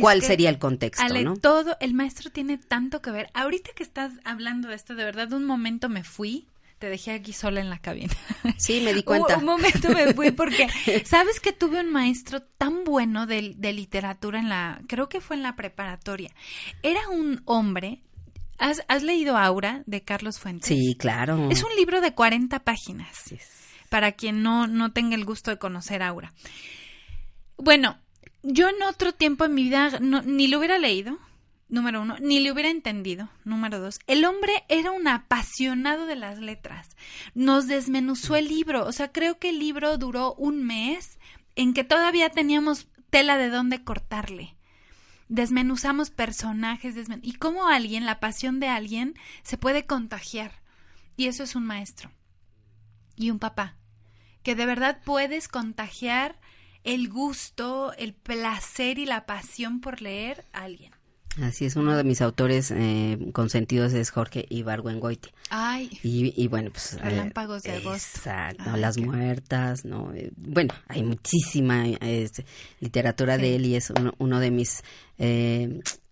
¿Cuál sería el contexto? Ale, todo, el maestro tiene tanto que ver. Ahorita que estás hablando de esto, de verdad, un momento me fui te dejé aquí sola en la cabina. Sí, me di cuenta. un, momento me fui porque, ¿sabes que tuve un maestro tan bueno de, de, literatura en la, creo que fue en la preparatoria? Era un hombre, ¿has, ¿has leído Aura de Carlos Fuentes? Sí, claro. Es un libro de 40 páginas, para quien no, no tenga el gusto de conocer Aura. Bueno, yo en otro tiempo en mi vida ni lo hubiera leído, número uno, ni le hubiera entendido. Número dos, el hombre era un apasionado de las letras. Nos desmenuzó el libro. O sea, creo que el libro duró un mes en que todavía teníamos tela de dónde cortarle. Desmenuzamos personajes y cómo alguien, la pasión de alguien, se puede contagiar. Y eso es un maestro y un papá. Que de verdad puedes contagiar el gusto, el placer y la pasión por leer a alguien. Así es, uno de mis autores eh, consentidos es Jorge Ibargüengoite. Ay. Y, bueno, pues... Eh, Relámpagos de agosto. Exacto, Las Muertas, ¿no? Eh, bueno, hay muchísima este, literatura de él y es uno, de mis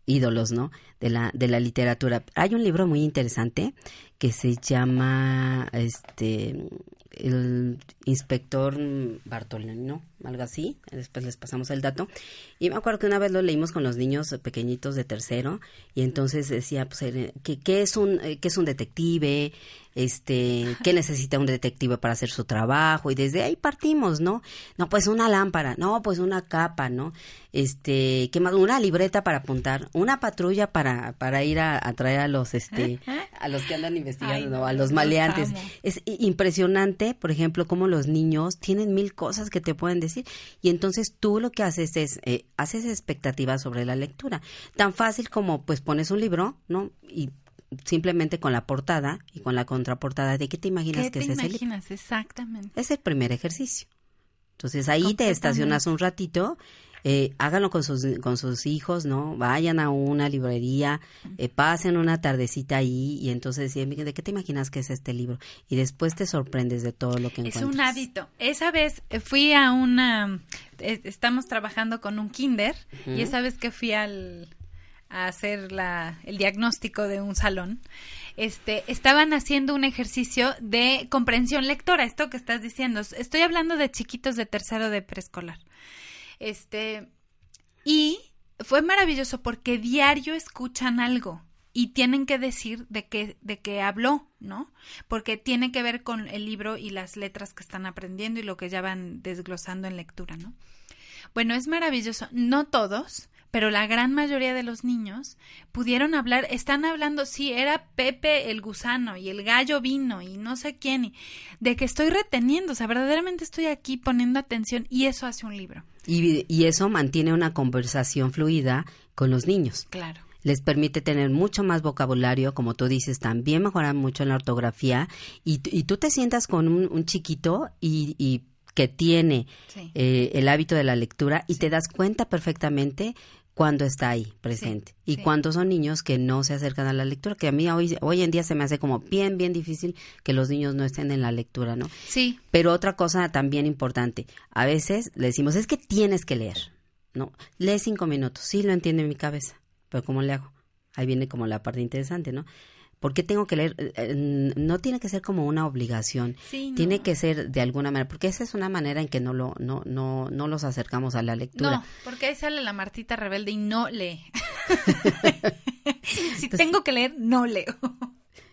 ídolos, ¿no? De la, de la literatura. Hay un libro muy interesante que se llama, este, el inspector Bartolino, algo así, después les pasamos el dato. Y me acuerdo que una vez lo leímos con los niños pequeñitos de tercero y entonces decía, pues, eh, ¿qué, es, un, eh, qué es un detective? Este, ¿qué necesita un detective para hacer su trabajo? Y desde ahí partimos, ¿no? No, pues una lámpara, no, pues una capa, ¿no? Este, ¿qué más? Una libreta para apuntar, una patrulla para, para ir a, traer a los, este, a los que andan investigando, a los maleantes. Es impresionante, por ejemplo, cómo los niños tienen mil cosas que te pueden decir y entonces tú lo que haces es eh, haces expectativas sobre la lectura. Tan fácil como pues pones un libro, ¿no? Y simplemente con la portada y con la contraportada de qué te imaginas que es ese libro. Exactamente. Es el primer ejercicio. Entonces ahí te estacionas un ratito eh, háganlo con sus, con sus hijos, ¿no? Vayan a una librería, eh, pasen una tardecita ahí y entonces ¿de qué te imaginas que es este libro? Y después te sorprendes de todo lo que encuentras. Es un hábito. Esa vez eh, fui a una, estamos trabajando con un kinder y esa vez que fui al a hacer la, el diagnóstico de un salón, este, estaban haciendo un ejercicio de comprensión lectora, esto que estás diciendo. Estoy hablando de chiquitos de tercero de preescolar. Este, y fue maravilloso porque diario escuchan algo y tienen que decir de qué, de qué habló, ¿no? Porque tiene que ver con el libro y las letras que están aprendiendo y lo que ya van desglosando en lectura, ¿no? Bueno, es maravilloso. No todos, pero la gran mayoría de los niños pudieron hablar, están hablando, sí, era Pepe el gusano y el gallo vino y no sé quién, y de que estoy reteniendo, o sea, verdaderamente estoy aquí poniendo atención y eso hace un libro. Y, y eso mantiene una conversación fluida con los niños. Claro les permite tener mucho más vocabulario, como tú dices, también mejoran mucho en la ortografía y, y tú te sientas con un, chiquito y, y, que tiene eh, el hábito de la lectura y te das cuenta perfectamente cuando está ahí presente y cuando son niños que no se acercan a la lectura, que a mí hoy, hoy en día se me hace como bien, bien difícil que los niños no estén en la lectura, ¿no? Sí. Pero otra cosa también importante, a veces le decimos, es que tienes que leer, ¿no? Lee cinco minutos, sí lo entiende en mi cabeza, pero ¿cómo le hago? Ahí viene como la parte interesante, ¿no? ¿Por qué tengo que leer? Eh, eh, no tiene que ser como una obligación. Tiene que ser de alguna manera, porque esa es una manera en que no lo no no no los acercamos a la lectura. No, porque ahí sale la Martita rebelde y no lee. si tengo que leer, no leo.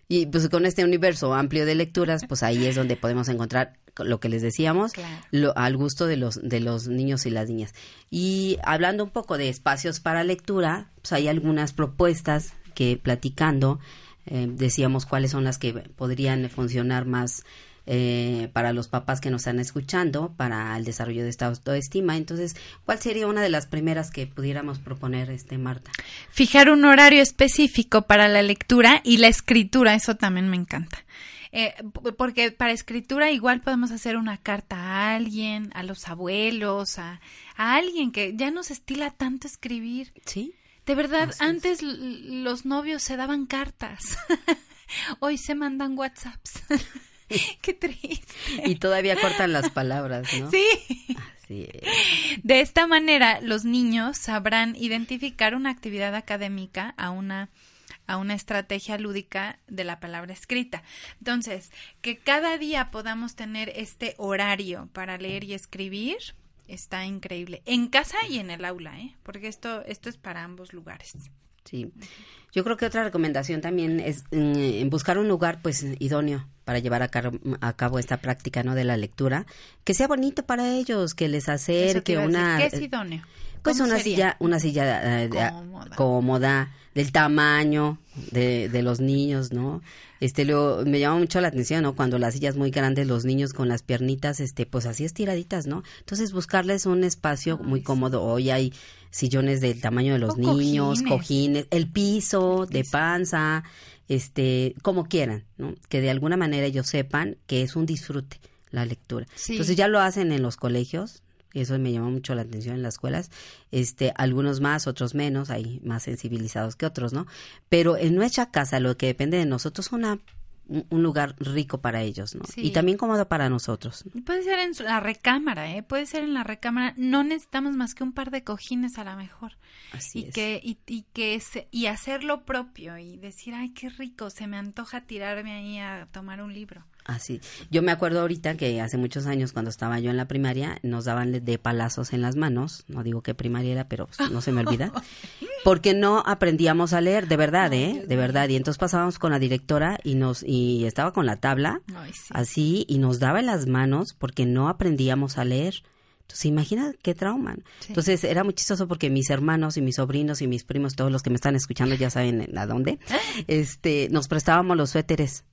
Y pues con este universo amplio de lecturas, pues ahí es donde podemos encontrar lo que les decíamos, lo, al gusto de los, de los niños y las niñas. Y hablando un poco de espacios para lectura, pues hay algunas propuestas que platicando eh, decíamos cuáles son las que podrían funcionar más eh, para los papás que nos están escuchando, para el desarrollo de esta autoestima. Entonces, ¿cuál sería una de las primeras que pudiéramos proponer, este Marta? Fijar un horario específico para la lectura y la escritura, eso también me encanta. Eh, porque para escritura igual podemos hacer una carta a alguien, a los abuelos, a, a alguien que ya nos estila tanto escribir. Sí. De verdad, antes los novios se daban cartas. Hoy se mandan WhatsApps. Qué triste. Y todavía cortan las palabras, ¿no? Sí. De esta manera, los niños sabrán identificar una actividad académica a una a una estrategia lúdica de la palabra escrita. Entonces, que cada día podamos tener este horario para leer y escribir está increíble. En casa y en el aula, ¿eh? Porque esto, esto es para ambos lugares. Sí. Yo creo que otra recomendación también es mm, buscar un lugar pues idóneo para llevar a, cabo esta práctica no de la lectura, que sea bonito para ellos, que les acerque una ¿Qué es idóneo? Pues una silla, una silla eh, cómoda. del tamaño de, de los niños, ¿no? Este, lo, me llama mucho la atención, ¿no? Cuando las sillas muy grandes, los niños con las piernitas, este, pues así estiraditas, ¿no? Entonces buscarles un espacio muy cómodo. Hoy hay sillones del tamaño de los niños, cojines. el piso de panza, este, como quieran, ¿no? Que de alguna manera ellos sepan que es un disfrute la lectura. Entonces ya lo hacen en los colegios, eso me llamó mucho la atención en las escuelas, este, algunos más, otros menos, hay más sensibilizados que otros, ¿no? Pero en nuestra casa lo que depende de nosotros es una un lugar rico para ellos, ¿no? Y también cómodo para nosotros. Puede ser en la recámara, ¿eh? Puede ser en la recámara. No necesitamos más que un par de cojines a lo mejor. Así y Que, y, y que y hacer lo propio y decir, ay, qué rico, se me antoja tirarme ahí a tomar un libro. Así. Yo me acuerdo ahorita que hace muchos años, cuando estaba yo en la primaria, nos daban de palazos en las manos. No digo que primaria era, pero pues, no se me olvida. Porque no aprendíamos a leer, de verdad, ¿eh? De verdad. Y entonces pasábamos con la directora y nos y estaba con la tabla, así, y nos daba en las manos porque no aprendíamos a leer. Entonces, imagina qué trauma. Entonces, era muy chistoso porque mis hermanos y mis sobrinos y mis primos, todos los que me están escuchando ya saben a dónde, este, nos prestábamos los suéteres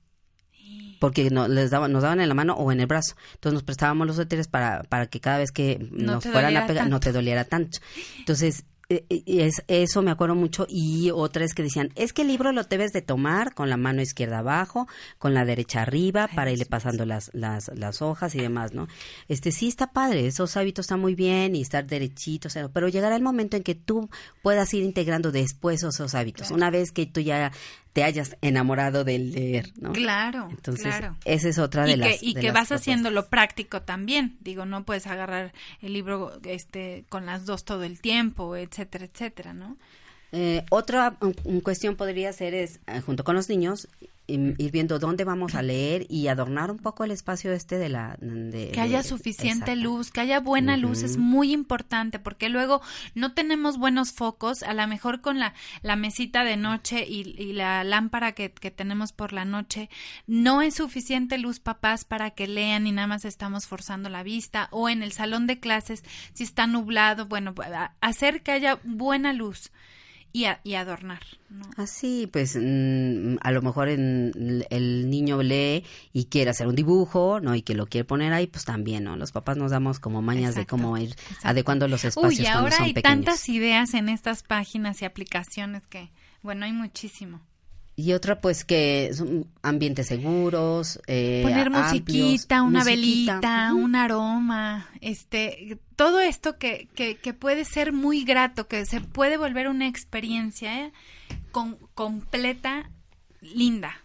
porque no, les daban, nos daban en la mano o en el brazo. Entonces nos prestábamos los suéteres para, para que cada vez que nos fueran a pegar no te doliera tanto. Entonces, eh, eh, es, eso me acuerdo mucho y otra es que decían, es que el libro lo debes de tomar con la mano izquierda abajo, con la derecha arriba, para irle pasando las, las, las hojas y demás, ¿no? Este sí está padre, esos hábitos están muy bien y estar derechitos, pero llegará el momento en que tú puedas ir integrando después esos hábitos. Una vez que tú ya te hayas enamorado del leer, ¿no? Claro, Entonces, claro. esa es otra de y las que, Y que vas haciendo lo práctico también. Digo, no puedes agarrar el libro este con las dos todo el tiempo, etcétera, etcétera, ¿no? Eh, otra cuestión podría ser es, eh, junto con los niños, ir viendo dónde vamos a leer y adornar un poco el espacio este de la que haya suficiente luz que haya buena luz es muy importante porque luego no tenemos buenos focos a lo mejor con la, la mesita de noche y, y la lámpara que, que, tenemos por la noche no es suficiente luz papás para que lean y nada más estamos forzando la vista o en el salón de clases si está nublado bueno hacer que haya buena luz y, adornar. Así, pues mm, a lo mejor el niño lee y quiere hacer un dibujo, ¿no? Y que lo quiere poner ahí, pues también, ¿no? Los papás nos damos como mañas de cómo ir adecuando los espacios. Uy, ahora hay tantas ideas en estas páginas y aplicaciones que, bueno, hay muchísimo. Y otra, pues, que son ambientes seguros. Eh, Poner musiquita, una velita, un aroma, este, todo esto que, que, que, puede ser muy grato, que se puede volver una experiencia ¿eh? con, completa, linda.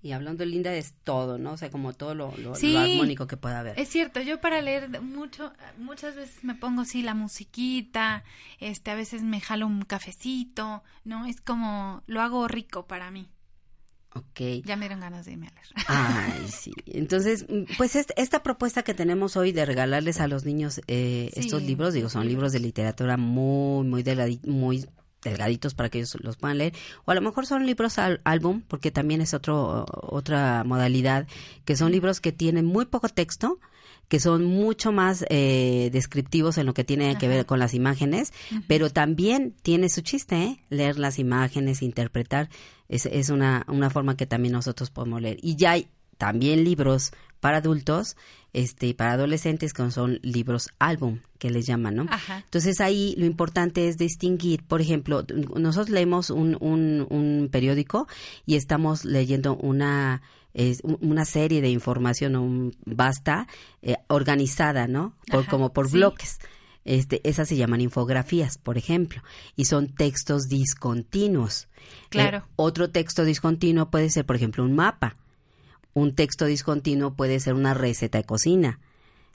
Y hablando linda es todo, ¿no? O sea, como todo lo, lo, armónico que pueda haber. Es cierto, yo para leer mucho, muchas veces me pongo sí la musiquita, este, a veces me jalo un cafecito, ¿no? Es como, lo hago rico para mí. Ok. Ya me dieron ganas de irme a leer. Ay, sí. Entonces, pues esta propuesta que tenemos hoy de regalarles a los niños eh, estos libros, digo, son libros de literatura muy, muy, de la, muy delgaditos para que ellos los puedan leer o a lo mejor son libros al, álbum porque también es otro otra modalidad que son libros que tienen muy poco texto que son mucho más eh, descriptivos en lo que tiene que ver con las imágenes, pero también tiene su chiste, ¿eh? leer las imágenes, interpretar, es, es una, una forma que también nosotros podemos leer. Y ya hay también libros para adultos, este, para adolescentes, que son libros álbum, que les llaman, ¿no? Entonces ahí lo importante es distinguir, por ejemplo, nosotros leemos un, un, un periódico y estamos leyendo una es una serie de información un, basta eh, organizada, ¿no? Por, como por bloques. Este, esas se llaman infografías, por ejemplo, y son textos discontinuos. Claro. Eh, otro texto discontinuo puede ser, por ejemplo, un mapa. Un texto discontinuo puede ser una receta de cocina.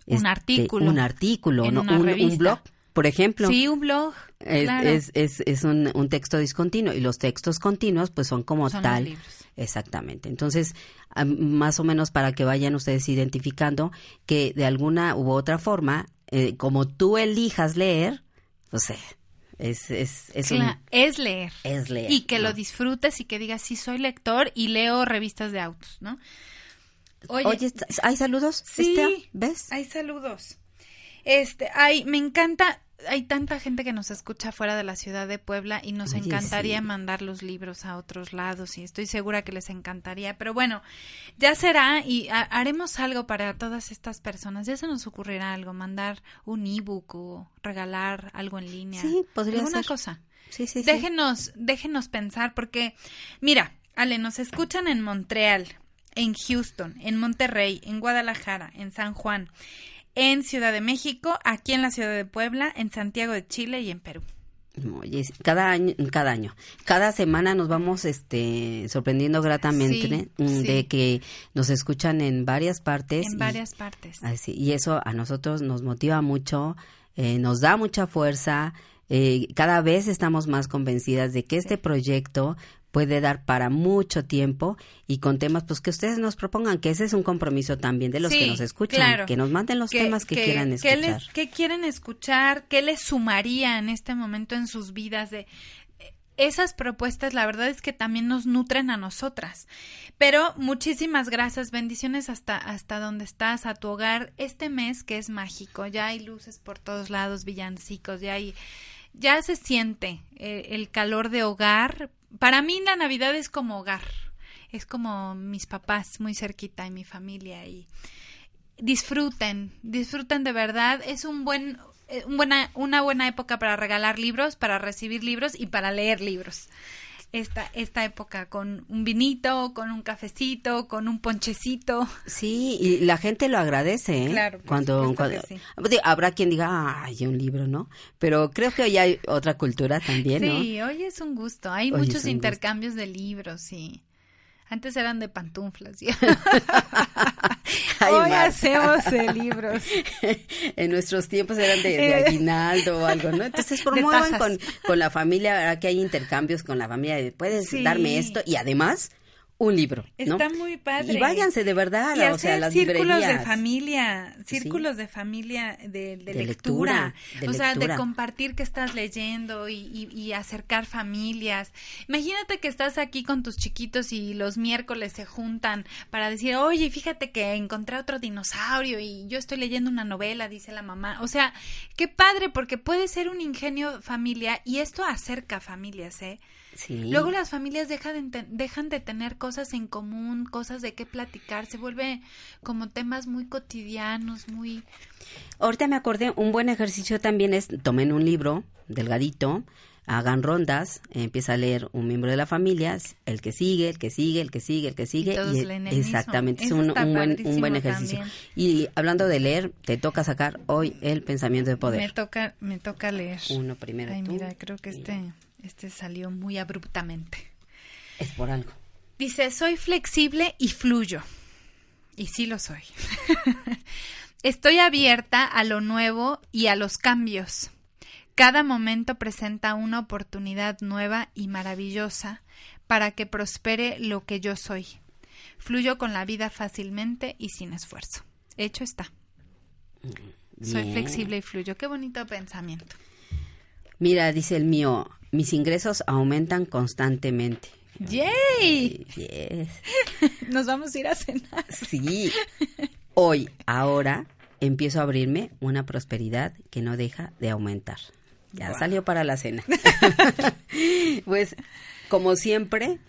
Un este, artículo. Un artículo, ¿no? un, blog, por ejemplo. Sí, un blog. Es, es, es, un, un, texto discontinuo y los textos continuos pues son como tal. Exactamente. Entonces, más o menos para que vayan ustedes identificando que de alguna u otra forma, eh, como tú elijas leer, pues eh, es, es, es, es leer. Es leer. Y que lo disfrutes y que digas, sí, soy lector y leo revistas de autos, ¿no? Oye, ¿hay saludos? Sí, ¿ves? Hay saludos. Este, ay, me encanta, hay tanta gente que nos escucha fuera de la ciudad de Puebla y nos encantaría mandar los libros a otros lados y estoy segura que les encantaría, pero bueno, ya será y haremos algo para todas estas personas, ya se nos ocurrirá algo, mandar un ebook o regalar algo en línea. Sí, podría alguna cosa. Sí, sí, déjenos, déjenos pensar porque mira, Ale, nos escuchan en Montreal, en Houston, en Monterrey, en Guadalajara, en San Juan, en Ciudad de México, aquí en la ciudad de Puebla, en Santiago de Chile y en Perú. Oye, cada año, cada año, cada semana nos vamos este sorprendiendo gratamente mm, de que nos escuchan en varias partes. En varias partes. Así, y eso a nosotros nos motiva mucho, eh, nos da mucha fuerza. Eh, cada vez estamos más convencidas de que este proyecto puede dar para mucho tiempo y con temas pues que ustedes nos propongan, que ese es un compromiso también de los que nos escuchan, que nos manden los temas que, quieran escuchar. ¿qué, les, ¿Qué quieren escuchar? ¿Qué les sumaría en este momento en sus vidas de esas propuestas la verdad es que también nos nutren a nosotras. Pero muchísimas gracias, bendiciones hasta hasta donde estás, a tu hogar. Este mes que es mágico, ya hay luces por todos lados, villancicos, ya hay ya se siente eh, el calor de hogar, para mí la Navidad es como hogar, es como mis papás muy cerquita y mi familia y disfruten, disfruten de verdad, es un buen eh, buena, una buena época para regalar libros, para recibir libros y para leer libros esta, esta época con un vinito, con un cafecito, con un ponchecito. Sí, y la gente lo agradece, ¿eh? Claro, cuando, habrá quien diga, ay, un libro, ¿no? Pero creo que hoy hay otra cultura también, ¿no? Sí, hoy es un gusto. Hay muchos intercambios de libros, sí. Antes eran de pantuflas. Hoy hacemos de libros. en nuestros tiempos eran de, aguinaldo o algo, ¿no? Entonces promuevan con, con la familia, ahora que hay intercambios con la familia, puedes darme esto y además un libro. ¿no? Está muy padre. Y váyanse de verdad, y o sea, las círculos de familia, círculos de familia de, lectura, o sea, de compartir que estás leyendo y, y, acercar familias. Imagínate que estás aquí con tus chiquitos y los miércoles se juntan para decir, oye, fíjate que encontré otro dinosaurio y yo estoy leyendo una novela, dice la mamá. O sea, qué padre, porque puede ser un ingenio familia y esto acerca familias, ¿eh? Luego las familias dejan de, dejan de tener cosas en común, cosas de qué platicar, se vuelve como temas muy cotidianos, muy... Ahorita me acordé, un buen ejercicio también es, tomen un libro delgadito, hagan rondas, empieza a leer un miembro de la familia, el que sigue, el que sigue, el que sigue, el que sigue. Y exactamente, es un, buen, un buen ejercicio. Y hablando de leer, te toca sacar hoy el pensamiento de poder. Me toca, me toca leer. Uno primero. Ay, mira, creo que este... Este salió muy abruptamente. Es por algo. Dice, soy flexible y fluyo. Y sí lo soy. Estoy abierta a lo nuevo y a los cambios. Cada momento presenta una oportunidad nueva y maravillosa para que prospere lo que yo soy. Fluyo con la vida fácilmente y sin esfuerzo. Hecho está. Soy flexible y fluyo. Qué bonito pensamiento. Mira, dice el mío, mis ingresos aumentan constantemente. ¡Yay! Yes. Nos vamos a ir a cenar. Sí. Hoy, ahora, empiezo a abrirme una prosperidad que no deja de aumentar. Ya salió para la cena. pues, como siempre,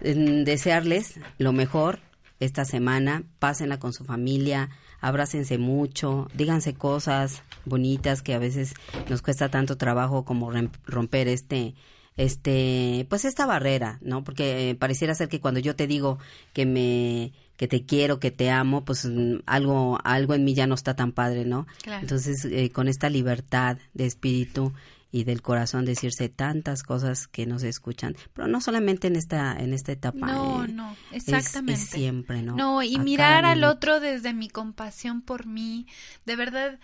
desearles lo mejor esta semana. Pásenla con su familia, abrácense mucho, díganse cosas bonitas que a veces nos cuesta tanto trabajo como romper este este pues esta barrera no porque eh, pareciera ser que cuando yo te digo que me que te quiero que te amo pues mm, algo algo en mí ya no está tan padre no Claro. entonces eh, con esta libertad de espíritu y del corazón decirse tantas cosas que no se escuchan pero no solamente en esta en esta etapa No, eh, no, exactamente. es siempre no No, y mirar al otro desde mi compasión por mí. De verdad,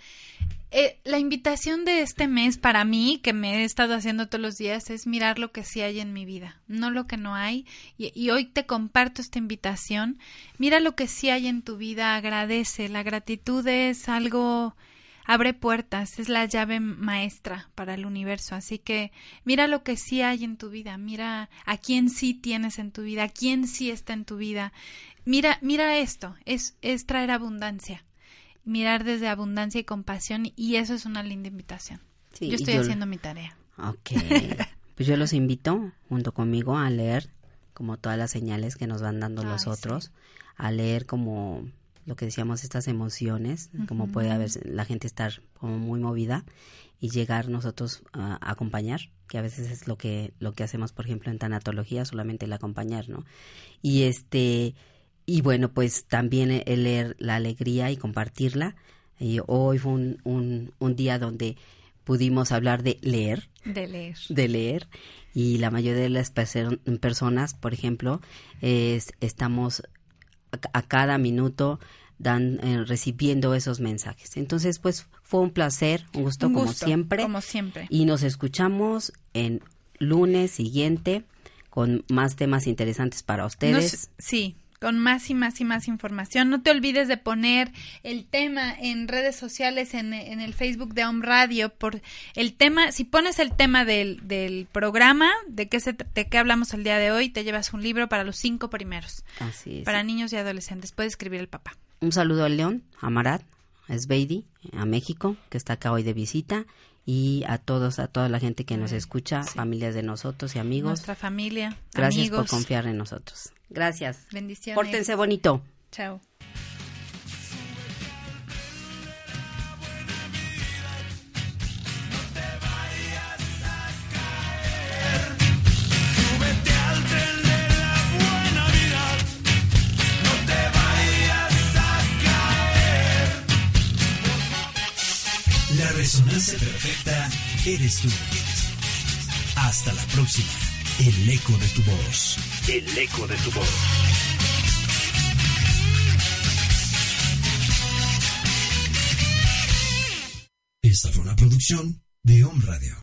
eh, la invitación de este mes para mí, que me he estado haciendo todos los días, es mirar lo que sí hay en mi vida, no lo que no hay. Y, y hoy te comparto esta invitación. Mira lo que sí hay en tu vida, agradece. La gratitud es algo abre puertas, es la llave maestra para el universo. Así que mira lo que sí hay en tu vida, mira a quién sí tienes en tu vida, a quién sí está en tu vida. Mira, mira esto, es, es traer abundancia, mirar desde abundancia y compasión, y eso es una linda invitación. Sí, yo estoy yo- haciendo mi tarea. Ok. Pues yo los invito junto conmigo a leer como todas las señales que nos van dando los otros, a leer como lo que decíamos estas emociones, como puede haber la gente estar como muy movida y llegar nosotros a, a acompañar, que a veces es lo que lo que hacemos por ejemplo en tanatología, solamente el acompañar, ¿no? Y este y bueno, pues también el leer la alegría y compartirla. Y hoy fue un, un, un día donde pudimos hablar de leer, De leer. de leer y la mayoría de las perso- personas, por ejemplo, es- estamos a, cada minuto dan, eh, recibiendo esos mensajes. Entonces, pues fue un placer, un gusto, Un como gusto, siempre. Como siempre. Y nos escuchamos en lunes siguiente con más temas interesantes para ustedes. Nos- sí, con más y más y más información. No te olvides de poner el tema en redes sociales, en, en el Facebook de Home Radio, por el tema, si pones el tema del, del programa, de qué, se, de qué hablamos el día de hoy, te llevas un libro para los cinco primeros, Así es. para niños y adolescentes. Puede escribir el papá. Un saludo a León, a Marat, a Sveidi, a México, que está acá hoy de visita, y a todos, a toda la gente que nos escucha, sí. familias de nosotros y amigos. Nuestra familia, Gracias amigos. por confiar en nosotros. Gracias. Bendiciones. Pórtense bonito. Chao. La resonancia perfecta eres tú. Hasta la próxima. El eco de tu voz. El eco de tu voz. Esta fue una producción de Home Radio.